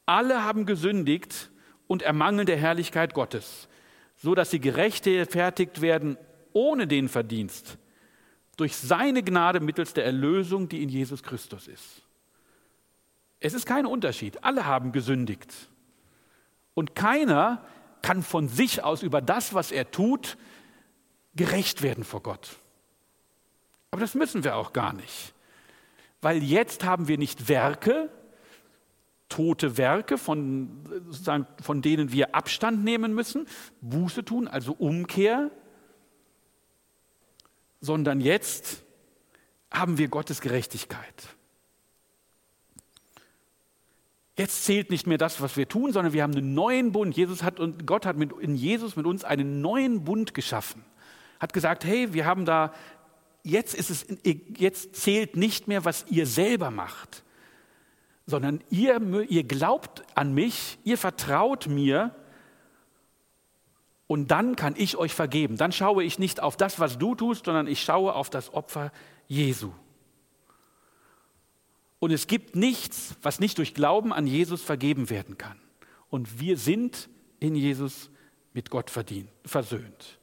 Alle haben gesündigt und ermangeln der Herrlichkeit Gottes, so dass sie gerechtfertigt werden ohne den Verdienst, durch seine Gnade mittels der Erlösung, die in Jesus Christus ist. Es ist kein Unterschied. Alle haben gesündigt. Und keiner kann von sich aus über das, was er tut, gerecht werden vor Gott. Aber das müssen wir auch gar nicht. Weil jetzt haben wir nicht Werke, tote Werke, von, von denen wir Abstand nehmen müssen, Buße tun, also Umkehr, sondern jetzt haben wir Gottes Gerechtigkeit. Jetzt zählt nicht mehr das, was wir tun, sondern wir haben einen neuen Bund. Jesus hat und Gott hat mit, in Jesus mit uns einen neuen Bund geschaffen. Hat gesagt, hey, wir haben da jetzt ist es jetzt zählt nicht mehr, was ihr selber macht, sondern ihr ihr glaubt an mich, ihr vertraut mir und dann kann ich euch vergeben. Dann schaue ich nicht auf das, was du tust, sondern ich schaue auf das Opfer Jesu. Und es gibt nichts, was nicht durch Glauben an Jesus vergeben werden kann. Und wir sind in Jesus mit Gott verdient, versöhnt.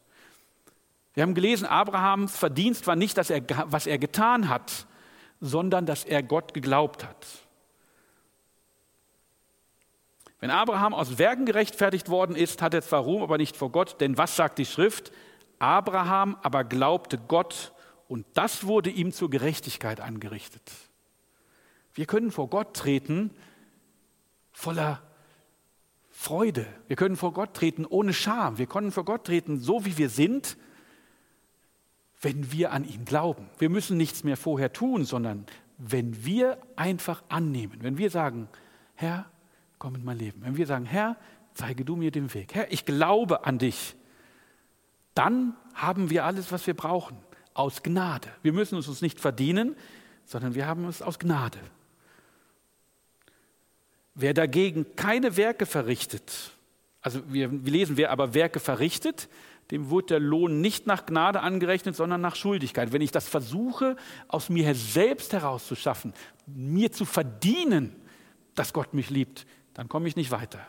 Wir haben gelesen, Abrahams Verdienst war nicht, dass er, was er getan hat, sondern dass er Gott geglaubt hat. Wenn Abraham aus Werken gerechtfertigt worden ist, hat er zwar Ruhm, aber nicht vor Gott, denn was sagt die Schrift? Abraham aber glaubte Gott und das wurde ihm zur Gerechtigkeit angerichtet. Wir können vor Gott treten voller Freude. Wir können vor Gott treten ohne Scham. Wir können vor Gott treten so, wie wir sind, wenn wir an ihn glauben. Wir müssen nichts mehr vorher tun, sondern wenn wir einfach annehmen, wenn wir sagen, Herr, komm in mein Leben. Wenn wir sagen, Herr, zeige du mir den Weg. Herr, ich glaube an dich. Dann haben wir alles, was wir brauchen, aus Gnade. Wir müssen es uns nicht verdienen, sondern wir haben es aus Gnade. Wer dagegen keine Werke verrichtet, also wir, wir lesen, wer aber Werke verrichtet, dem wird der Lohn nicht nach Gnade angerechnet, sondern nach Schuldigkeit. Wenn ich das versuche, aus mir selbst herauszuschaffen, mir zu verdienen, dass Gott mich liebt, dann komme ich nicht weiter.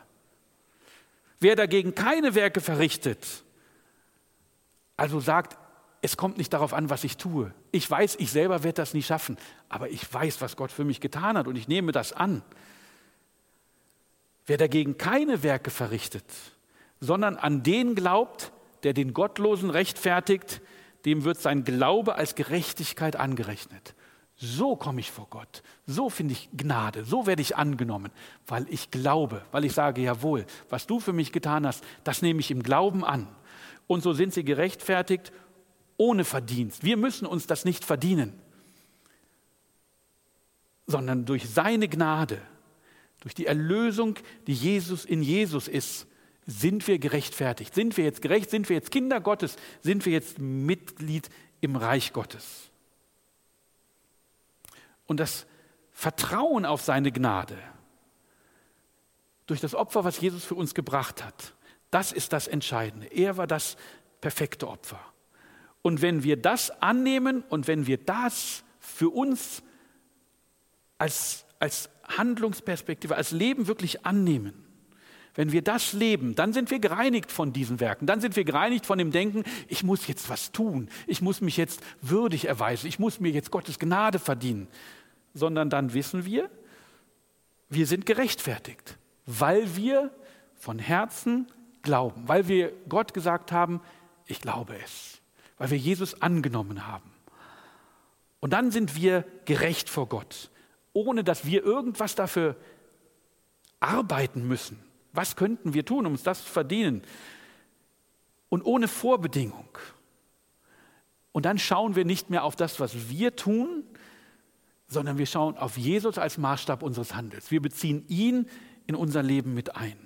Wer dagegen keine Werke verrichtet, also sagt, es kommt nicht darauf an, was ich tue. Ich weiß, ich selber werde das nicht schaffen, aber ich weiß, was Gott für mich getan hat und ich nehme das an. Wer dagegen keine Werke verrichtet, sondern an den glaubt, der den Gottlosen rechtfertigt, dem wird sein Glaube als Gerechtigkeit angerechnet. So komme ich vor Gott. So finde ich Gnade. So werde ich angenommen, weil ich glaube, weil ich sage, jawohl, was du für mich getan hast, das nehme ich im Glauben an. Und so sind sie gerechtfertigt ohne Verdienst. Wir müssen uns das nicht verdienen, sondern durch seine Gnade, durch die Erlösung, die Jesus in Jesus ist, sind wir gerechtfertigt. Sind wir jetzt gerecht? Sind wir jetzt Kinder Gottes? Sind wir jetzt Mitglied im Reich Gottes? Und das Vertrauen auf seine Gnade durch das Opfer, was Jesus für uns gebracht hat, das ist das Entscheidende. Er war das perfekte Opfer. Und wenn wir das annehmen und wenn wir das für uns als, als Handlungsperspektive, als Leben wirklich annehmen, wenn wir das leben, dann sind wir gereinigt von diesen Werken. Dann sind wir gereinigt von dem Denken, ich muss jetzt was tun. Ich muss mich jetzt würdig erweisen. Ich muss mir jetzt Gottes Gnade verdienen. Sondern dann wissen wir, wir sind gerechtfertigt, weil wir von Herzen glauben, weil wir Gott gesagt haben, ich glaube es, weil wir Jesus angenommen haben. Und dann sind wir gerecht vor Gott, ohne dass wir irgendwas dafür arbeiten müssen. Was könnten wir tun, um uns das zu verdienen? Und ohne Vorbedingung. Und dann schauen wir nicht mehr auf das, was wir tun, sondern wir schauen auf Jesus als Maßstab unseres Handels. Wir beziehen ihn in unser Leben mit ein.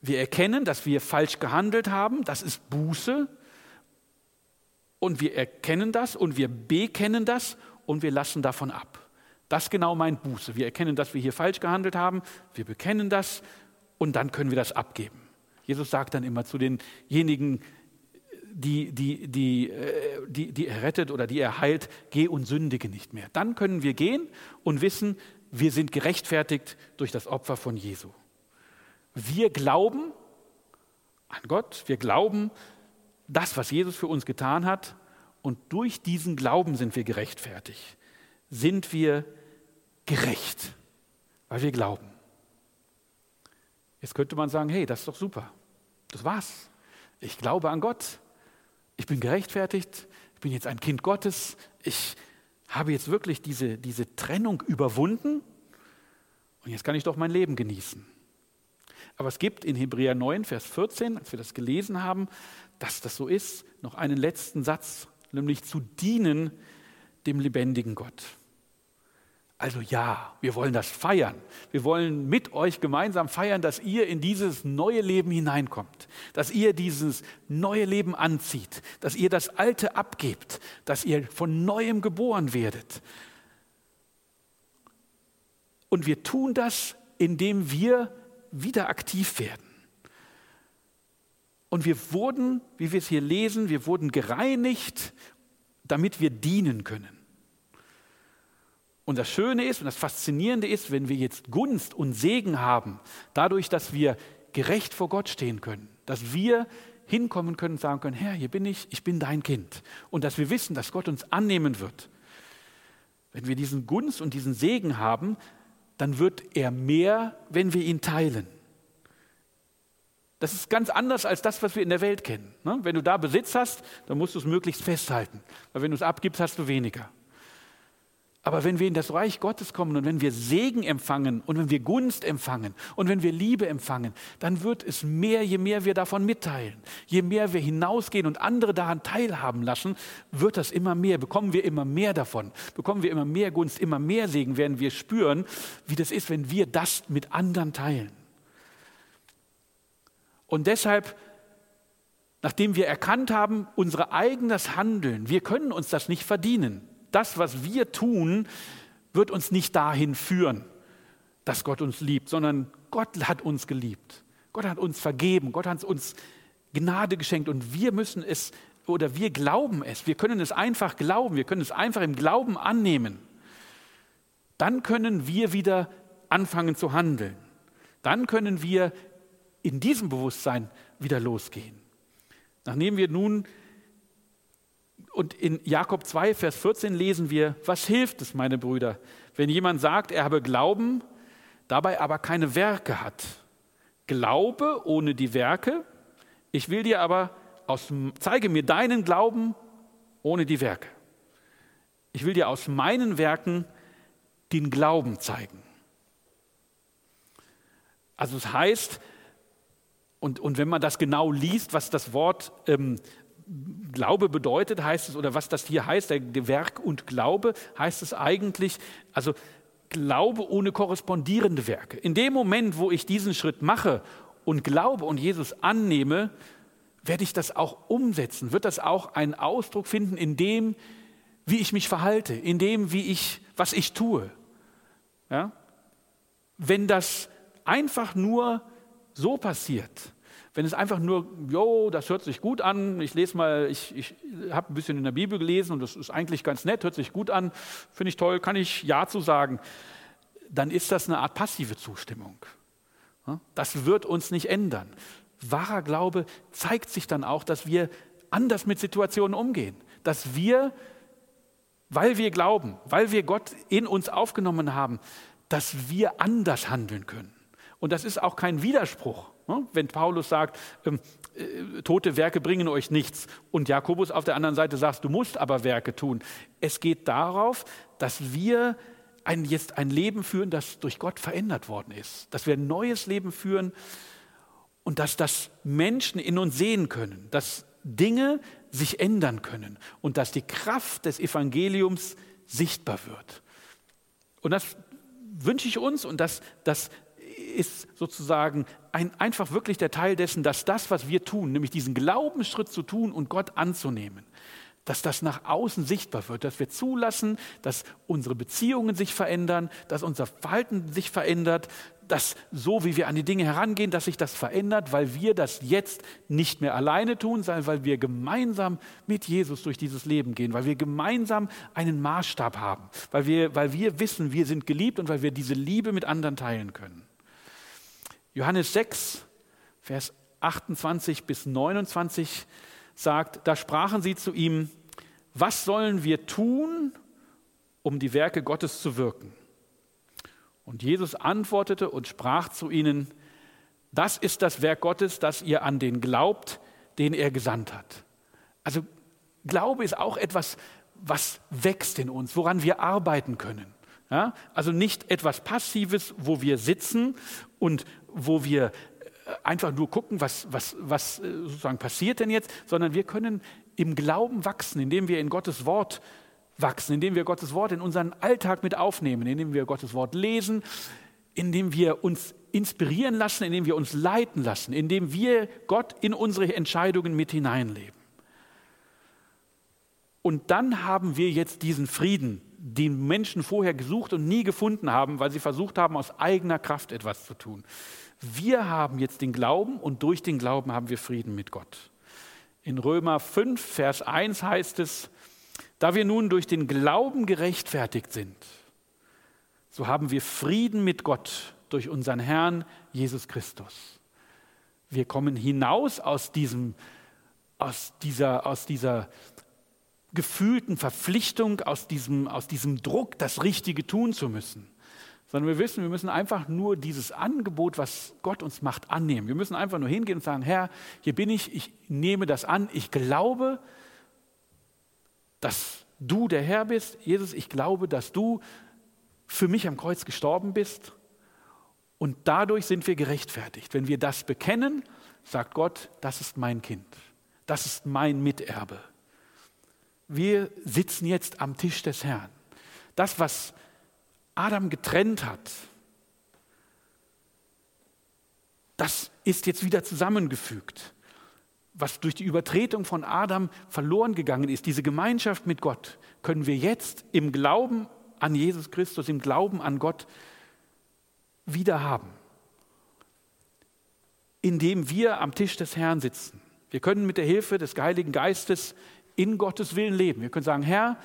Wir erkennen, dass wir falsch gehandelt haben, das ist Buße. Und wir erkennen das und wir bekennen das und wir lassen davon ab. Das genau meint Buße. Wir erkennen, dass wir hier falsch gehandelt haben, wir bekennen das und dann können wir das abgeben. Jesus sagt dann immer zu denjenigen, die, die, die, äh, die, die er rettet oder die er heilt, geh und sündige nicht mehr. Dann können wir gehen und wissen, wir sind gerechtfertigt durch das Opfer von Jesu. Wir glauben an Gott, wir glauben das, was Jesus für uns getan hat und durch diesen Glauben sind wir gerechtfertigt. Sind wir gerecht, weil wir glauben. Jetzt könnte man sagen, hey, das ist doch super. Das war's. Ich glaube an Gott. Ich bin gerechtfertigt. Ich bin jetzt ein Kind Gottes. Ich habe jetzt wirklich diese, diese Trennung überwunden. Und jetzt kann ich doch mein Leben genießen. Aber es gibt in Hebräer 9, Vers 14, als wir das gelesen haben, dass das so ist, noch einen letzten Satz, nämlich zu dienen dem lebendigen Gott. Also ja, wir wollen das feiern. Wir wollen mit euch gemeinsam feiern, dass ihr in dieses neue Leben hineinkommt, dass ihr dieses neue Leben anzieht, dass ihr das alte abgebt, dass ihr von neuem geboren werdet. Und wir tun das, indem wir wieder aktiv werden. Und wir wurden, wie wir es hier lesen, wir wurden gereinigt, damit wir dienen können. Und das Schöne ist und das Faszinierende ist, wenn wir jetzt Gunst und Segen haben, dadurch, dass wir gerecht vor Gott stehen können, dass wir hinkommen können und sagen können, Herr, hier bin ich, ich bin dein Kind. Und dass wir wissen, dass Gott uns annehmen wird. Wenn wir diesen Gunst und diesen Segen haben, dann wird er mehr, wenn wir ihn teilen. Das ist ganz anders als das, was wir in der Welt kennen. Ne? Wenn du da Besitz hast, dann musst du es möglichst festhalten. Weil wenn du es abgibst, hast du weniger. Aber wenn wir in das Reich Gottes kommen und wenn wir Segen empfangen und wenn wir Gunst empfangen und wenn wir Liebe empfangen, dann wird es mehr, je mehr wir davon mitteilen. Je mehr wir hinausgehen und andere daran teilhaben lassen, wird das immer mehr, bekommen wir immer mehr davon, bekommen wir immer mehr Gunst, immer mehr Segen, werden wir spüren, wie das ist, wenn wir das mit anderen teilen. Und deshalb, nachdem wir erkannt haben, unser eigenes Handeln, wir können uns das nicht verdienen das, was wir tun, wird uns nicht dahin führen, dass Gott uns liebt, sondern Gott hat uns geliebt. Gott hat uns vergeben. Gott hat uns Gnade geschenkt und wir müssen es oder wir glauben es. Wir können es einfach glauben. Wir können es einfach im Glauben annehmen. Dann können wir wieder anfangen zu handeln. Dann können wir in diesem Bewusstsein wieder losgehen. Nachdem wir nun und in Jakob 2, Vers 14 lesen wir, was hilft es, meine Brüder, wenn jemand sagt, er habe Glauben, dabei aber keine Werke hat. Glaube ohne die Werke, ich will dir aber aus, zeige mir deinen Glauben ohne die Werke. Ich will dir aus meinen Werken den Glauben zeigen. Also es heißt, und, und wenn man das genau liest, was das Wort ähm, Glaube bedeutet, heißt es, oder was das hier heißt, der Werk und Glaube, heißt es eigentlich, also Glaube ohne korrespondierende Werke. In dem Moment, wo ich diesen Schritt mache und glaube und Jesus annehme, werde ich das auch umsetzen, wird das auch einen Ausdruck finden in dem, wie ich mich verhalte, in dem, wie ich, was ich tue. Ja? Wenn das einfach nur so passiert, wenn es einfach nur, jo, das hört sich gut an, ich lese mal, ich, ich habe ein bisschen in der Bibel gelesen und das ist eigentlich ganz nett, hört sich gut an, finde ich toll, kann ich Ja zu sagen, dann ist das eine Art passive Zustimmung. Das wird uns nicht ändern. Wahrer Glaube zeigt sich dann auch, dass wir anders mit Situationen umgehen, dass wir, weil wir glauben, weil wir Gott in uns aufgenommen haben, dass wir anders handeln können. Und das ist auch kein Widerspruch. Ne? Wenn Paulus sagt, ähm, äh, tote Werke bringen euch nichts und Jakobus auf der anderen Seite sagt, du musst aber Werke tun. Es geht darauf, dass wir ein, jetzt ein Leben führen, das durch Gott verändert worden ist. Dass wir ein neues Leben führen und dass das Menschen in uns sehen können, dass Dinge sich ändern können und dass die Kraft des Evangeliums sichtbar wird. Und das wünsche ich uns und das, das ist sozusagen ein, einfach wirklich der Teil dessen, dass das, was wir tun, nämlich diesen Glaubensschritt zu tun und Gott anzunehmen, dass das nach außen sichtbar wird, dass wir zulassen, dass unsere Beziehungen sich verändern, dass unser Verhalten sich verändert, dass so wie wir an die Dinge herangehen, dass sich das verändert, weil wir das jetzt nicht mehr alleine tun, sondern weil wir gemeinsam mit Jesus durch dieses Leben gehen, weil wir gemeinsam einen Maßstab haben, weil wir, weil wir wissen, wir sind geliebt und weil wir diese Liebe mit anderen teilen können. Johannes 6, Vers 28 bis 29 sagt, da sprachen sie zu ihm, was sollen wir tun, um die Werke Gottes zu wirken? Und Jesus antwortete und sprach zu ihnen, das ist das Werk Gottes, dass ihr an den glaubt, den er gesandt hat. Also Glaube ist auch etwas, was wächst in uns, woran wir arbeiten können. Ja? Also nicht etwas Passives, wo wir sitzen und wo wir einfach nur gucken, was, was, was äh, sozusagen passiert denn jetzt, sondern wir können im Glauben wachsen, indem wir in Gottes Wort wachsen, indem wir Gottes Wort in unseren Alltag mit aufnehmen, indem wir Gottes Wort lesen, indem wir uns inspirieren lassen, indem wir uns leiten lassen, indem wir Gott in unsere Entscheidungen mit hineinleben. Und dann haben wir jetzt diesen Frieden, den Menschen vorher gesucht und nie gefunden haben, weil sie versucht haben, aus eigener Kraft etwas zu tun. Wir haben jetzt den Glauben und durch den Glauben haben wir Frieden mit Gott. In Römer 5, Vers 1 heißt es, da wir nun durch den Glauben gerechtfertigt sind, so haben wir Frieden mit Gott durch unseren Herrn Jesus Christus. Wir kommen hinaus aus, diesem, aus, dieser, aus dieser gefühlten Verpflichtung, aus diesem, aus diesem Druck, das Richtige tun zu müssen sondern wir wissen, wir müssen einfach nur dieses Angebot, was Gott uns macht, annehmen. Wir müssen einfach nur hingehen und sagen, Herr, hier bin ich, ich nehme das an, ich glaube, dass du der Herr bist. Jesus, ich glaube, dass du für mich am Kreuz gestorben bist. Und dadurch sind wir gerechtfertigt. Wenn wir das bekennen, sagt Gott, das ist mein Kind, das ist mein Miterbe. Wir sitzen jetzt am Tisch des Herrn. Das, was Adam getrennt hat, das ist jetzt wieder zusammengefügt. Was durch die Übertretung von Adam verloren gegangen ist, diese Gemeinschaft mit Gott, können wir jetzt im Glauben an Jesus Christus, im Glauben an Gott wieder haben. Indem wir am Tisch des Herrn sitzen. Wir können mit der Hilfe des Heiligen Geistes in Gottes Willen leben. Wir können sagen, Herr,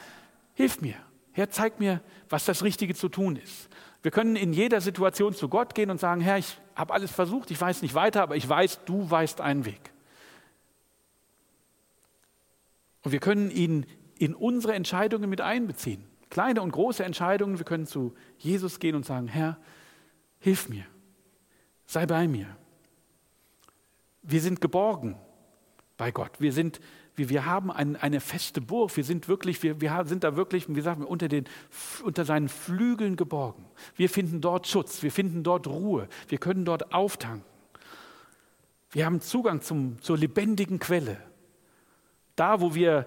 hilf mir. Herr, zeig mir, was das Richtige zu tun ist. Wir können in jeder Situation zu Gott gehen und sagen, Herr, ich habe alles versucht, ich weiß nicht weiter, aber ich weiß, du weißt einen Weg. Und wir können ihn in unsere Entscheidungen mit einbeziehen. Kleine und große Entscheidungen. Wir können zu Jesus gehen und sagen, Herr, hilf mir, sei bei mir. Wir sind geborgen bei Gott. Wir sind wir, wir haben ein, eine feste Burg, wir sind wirklich, wir, wir sind da wirklich, wie sagen wir, unter, den, unter seinen Flügeln geborgen. Wir finden dort Schutz, wir finden dort Ruhe, wir können dort auftanken. Wir haben Zugang zum, zur lebendigen Quelle. Da, wo wir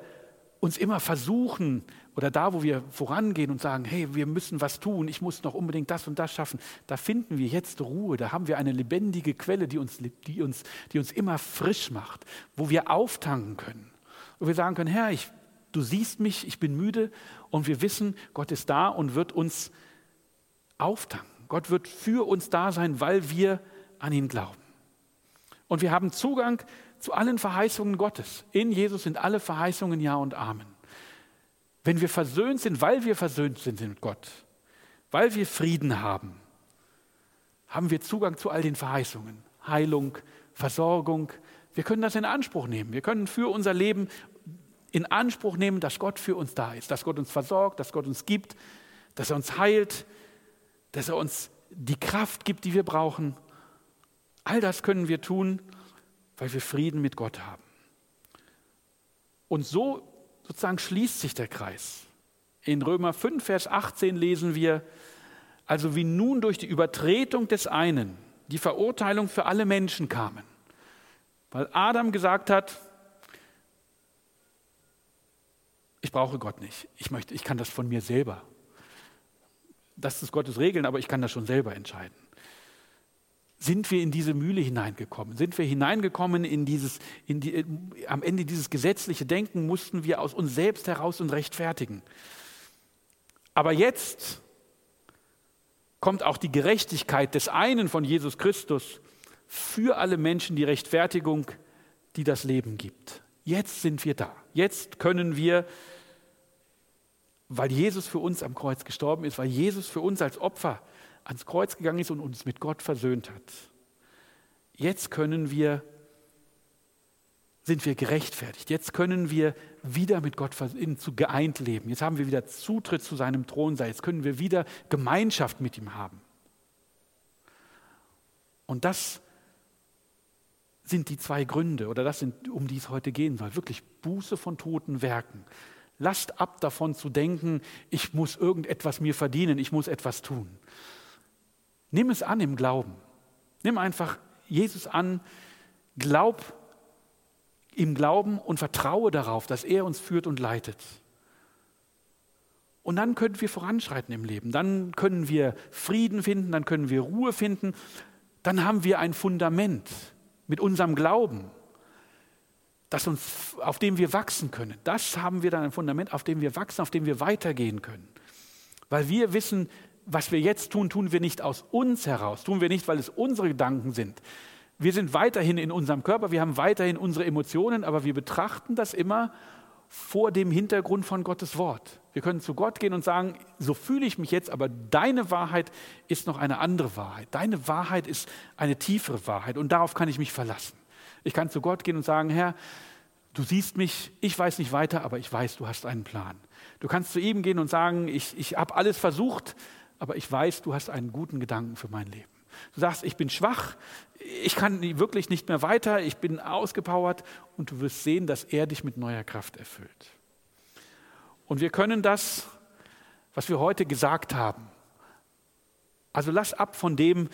uns immer versuchen oder da, wo wir vorangehen und sagen, hey, wir müssen was tun, ich muss noch unbedingt das und das schaffen, da finden wir jetzt Ruhe, da haben wir eine lebendige Quelle, die uns, die uns, die uns immer frisch macht, wo wir auftanken können wo wir sagen können, Herr, ich, du siehst mich, ich bin müde und wir wissen, Gott ist da und wird uns auftanken. Gott wird für uns da sein, weil wir an ihn glauben. Und wir haben Zugang zu allen Verheißungen Gottes. In Jesus sind alle Verheißungen Ja und Amen. Wenn wir versöhnt sind, weil wir versöhnt sind mit Gott, weil wir Frieden haben, haben wir Zugang zu all den Verheißungen. Heilung, Versorgung. Wir können das in Anspruch nehmen. Wir können für unser Leben in Anspruch nehmen, dass Gott für uns da ist, dass Gott uns versorgt, dass Gott uns gibt, dass er uns heilt, dass er uns die Kraft gibt, die wir brauchen. All das können wir tun, weil wir Frieden mit Gott haben. Und so sozusagen schließt sich der Kreis. In Römer 5, Vers 18 lesen wir, also wie nun durch die Übertretung des einen die Verurteilung für alle Menschen kamen, weil Adam gesagt hat, ich brauche Gott nicht, ich, möchte, ich kann das von mir selber. Das ist Gottes Regeln, aber ich kann das schon selber entscheiden sind wir in diese Mühle hineingekommen? Sind wir hineingekommen in dieses, in die, am Ende dieses gesetzliche Denken mussten wir aus uns selbst heraus und rechtfertigen. Aber jetzt kommt auch die Gerechtigkeit des einen von Jesus Christus für alle Menschen, die Rechtfertigung, die das Leben gibt. Jetzt sind wir da. Jetzt können wir, weil Jesus für uns am Kreuz gestorben ist, weil Jesus für uns als Opfer ans Kreuz gegangen ist und uns mit Gott versöhnt hat. Jetzt können wir, sind wir gerechtfertigt. Jetzt können wir wieder mit Gott zu geeint leben. Jetzt haben wir wieder Zutritt zu seinem Thron. Jetzt können wir wieder Gemeinschaft mit ihm haben. Und das sind die zwei Gründe, oder das sind, um die es heute gehen soll. Wirklich Buße von toten Werken. Lasst ab davon zu denken, ich muss irgendetwas mir verdienen, ich muss etwas tun. Nimm es an im Glauben. Nimm einfach Jesus an, glaub im Glauben und vertraue darauf, dass er uns führt und leitet. Und dann können wir voranschreiten im Leben. Dann können wir Frieden finden, dann können wir Ruhe finden. Dann haben wir ein Fundament mit unserem Glauben, das uns, auf dem wir wachsen können. Das haben wir dann ein Fundament, auf dem wir wachsen, auf dem wir weitergehen können. Weil wir wissen, was wir jetzt tun, tun wir nicht aus uns heraus, tun wir nicht, weil es unsere Gedanken sind. Wir sind weiterhin in unserem Körper, wir haben weiterhin unsere Emotionen, aber wir betrachten das immer vor dem Hintergrund von Gottes Wort. Wir können zu Gott gehen und sagen, so fühle ich mich jetzt, aber deine Wahrheit ist noch eine andere Wahrheit. Deine Wahrheit ist eine tiefere Wahrheit und darauf kann ich mich verlassen. Ich kann zu Gott gehen und sagen, Herr, du siehst mich, ich weiß nicht weiter, aber ich weiß, du hast einen Plan. Du kannst zu ihm gehen und sagen, ich, ich habe alles versucht, aber ich weiß, du hast einen guten Gedanken für mein Leben. Du sagst, ich bin schwach, ich kann wirklich nicht mehr weiter, ich bin ausgepowert und du wirst sehen, dass er dich mit neuer Kraft erfüllt. Und wir können das, was wir heute gesagt haben, also lass ab von dem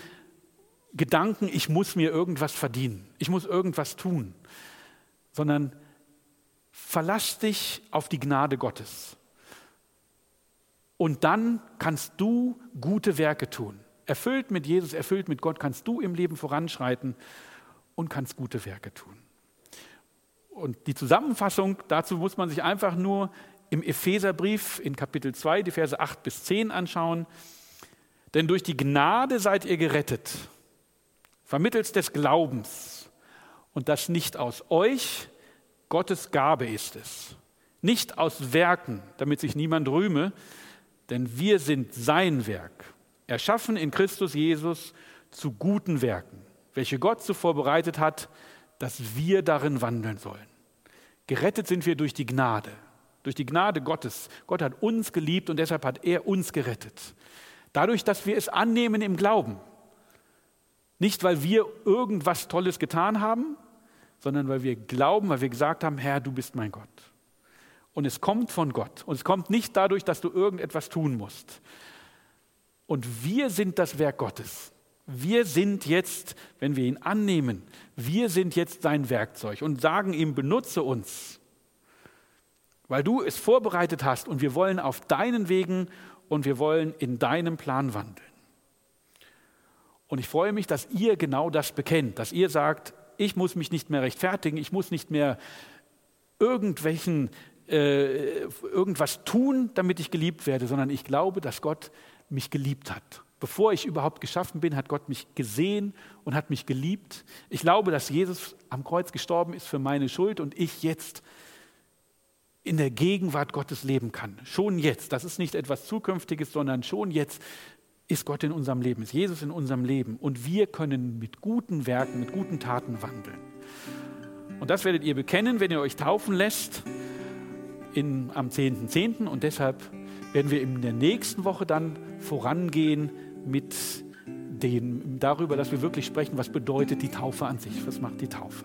Gedanken, ich muss mir irgendwas verdienen, ich muss irgendwas tun, sondern verlass dich auf die Gnade Gottes. Und dann kannst du gute Werke tun. Erfüllt mit Jesus, erfüllt mit Gott, kannst du im Leben voranschreiten und kannst gute Werke tun. Und die Zusammenfassung dazu muss man sich einfach nur im Epheserbrief in Kapitel 2, die Verse 8 bis 10 anschauen. Denn durch die Gnade seid ihr gerettet, vermittels des Glaubens. Und das nicht aus euch, Gottes Gabe ist es. Nicht aus Werken, damit sich niemand rühme, denn wir sind sein Werk, erschaffen in Christus Jesus zu guten Werken, welche Gott zuvor bereitet hat, dass wir darin wandeln sollen. Gerettet sind wir durch die Gnade, durch die Gnade Gottes. Gott hat uns geliebt und deshalb hat er uns gerettet. Dadurch, dass wir es annehmen im Glauben. Nicht, weil wir irgendwas Tolles getan haben, sondern weil wir glauben, weil wir gesagt haben, Herr, du bist mein Gott. Und es kommt von Gott. Und es kommt nicht dadurch, dass du irgendetwas tun musst. Und wir sind das Werk Gottes. Wir sind jetzt, wenn wir ihn annehmen, wir sind jetzt sein Werkzeug und sagen ihm, benutze uns, weil du es vorbereitet hast und wir wollen auf deinen Wegen und wir wollen in deinem Plan wandeln. Und ich freue mich, dass ihr genau das bekennt, dass ihr sagt, ich muss mich nicht mehr rechtfertigen, ich muss nicht mehr irgendwelchen äh, irgendwas tun, damit ich geliebt werde, sondern ich glaube, dass Gott mich geliebt hat. Bevor ich überhaupt geschaffen bin, hat Gott mich gesehen und hat mich geliebt. Ich glaube, dass Jesus am Kreuz gestorben ist für meine Schuld und ich jetzt in der Gegenwart Gottes leben kann. Schon jetzt. Das ist nicht etwas Zukünftiges, sondern schon jetzt ist Gott in unserem Leben, ist Jesus in unserem Leben. Und wir können mit guten Werken, mit guten Taten wandeln. Und das werdet ihr bekennen, wenn ihr euch taufen lässt in, am 10.10. .10. und deshalb werden wir in der nächsten Woche dann vorangehen mit dem, darüber, dass wir wirklich sprechen, was bedeutet die Taufe an sich, was macht die Taufe.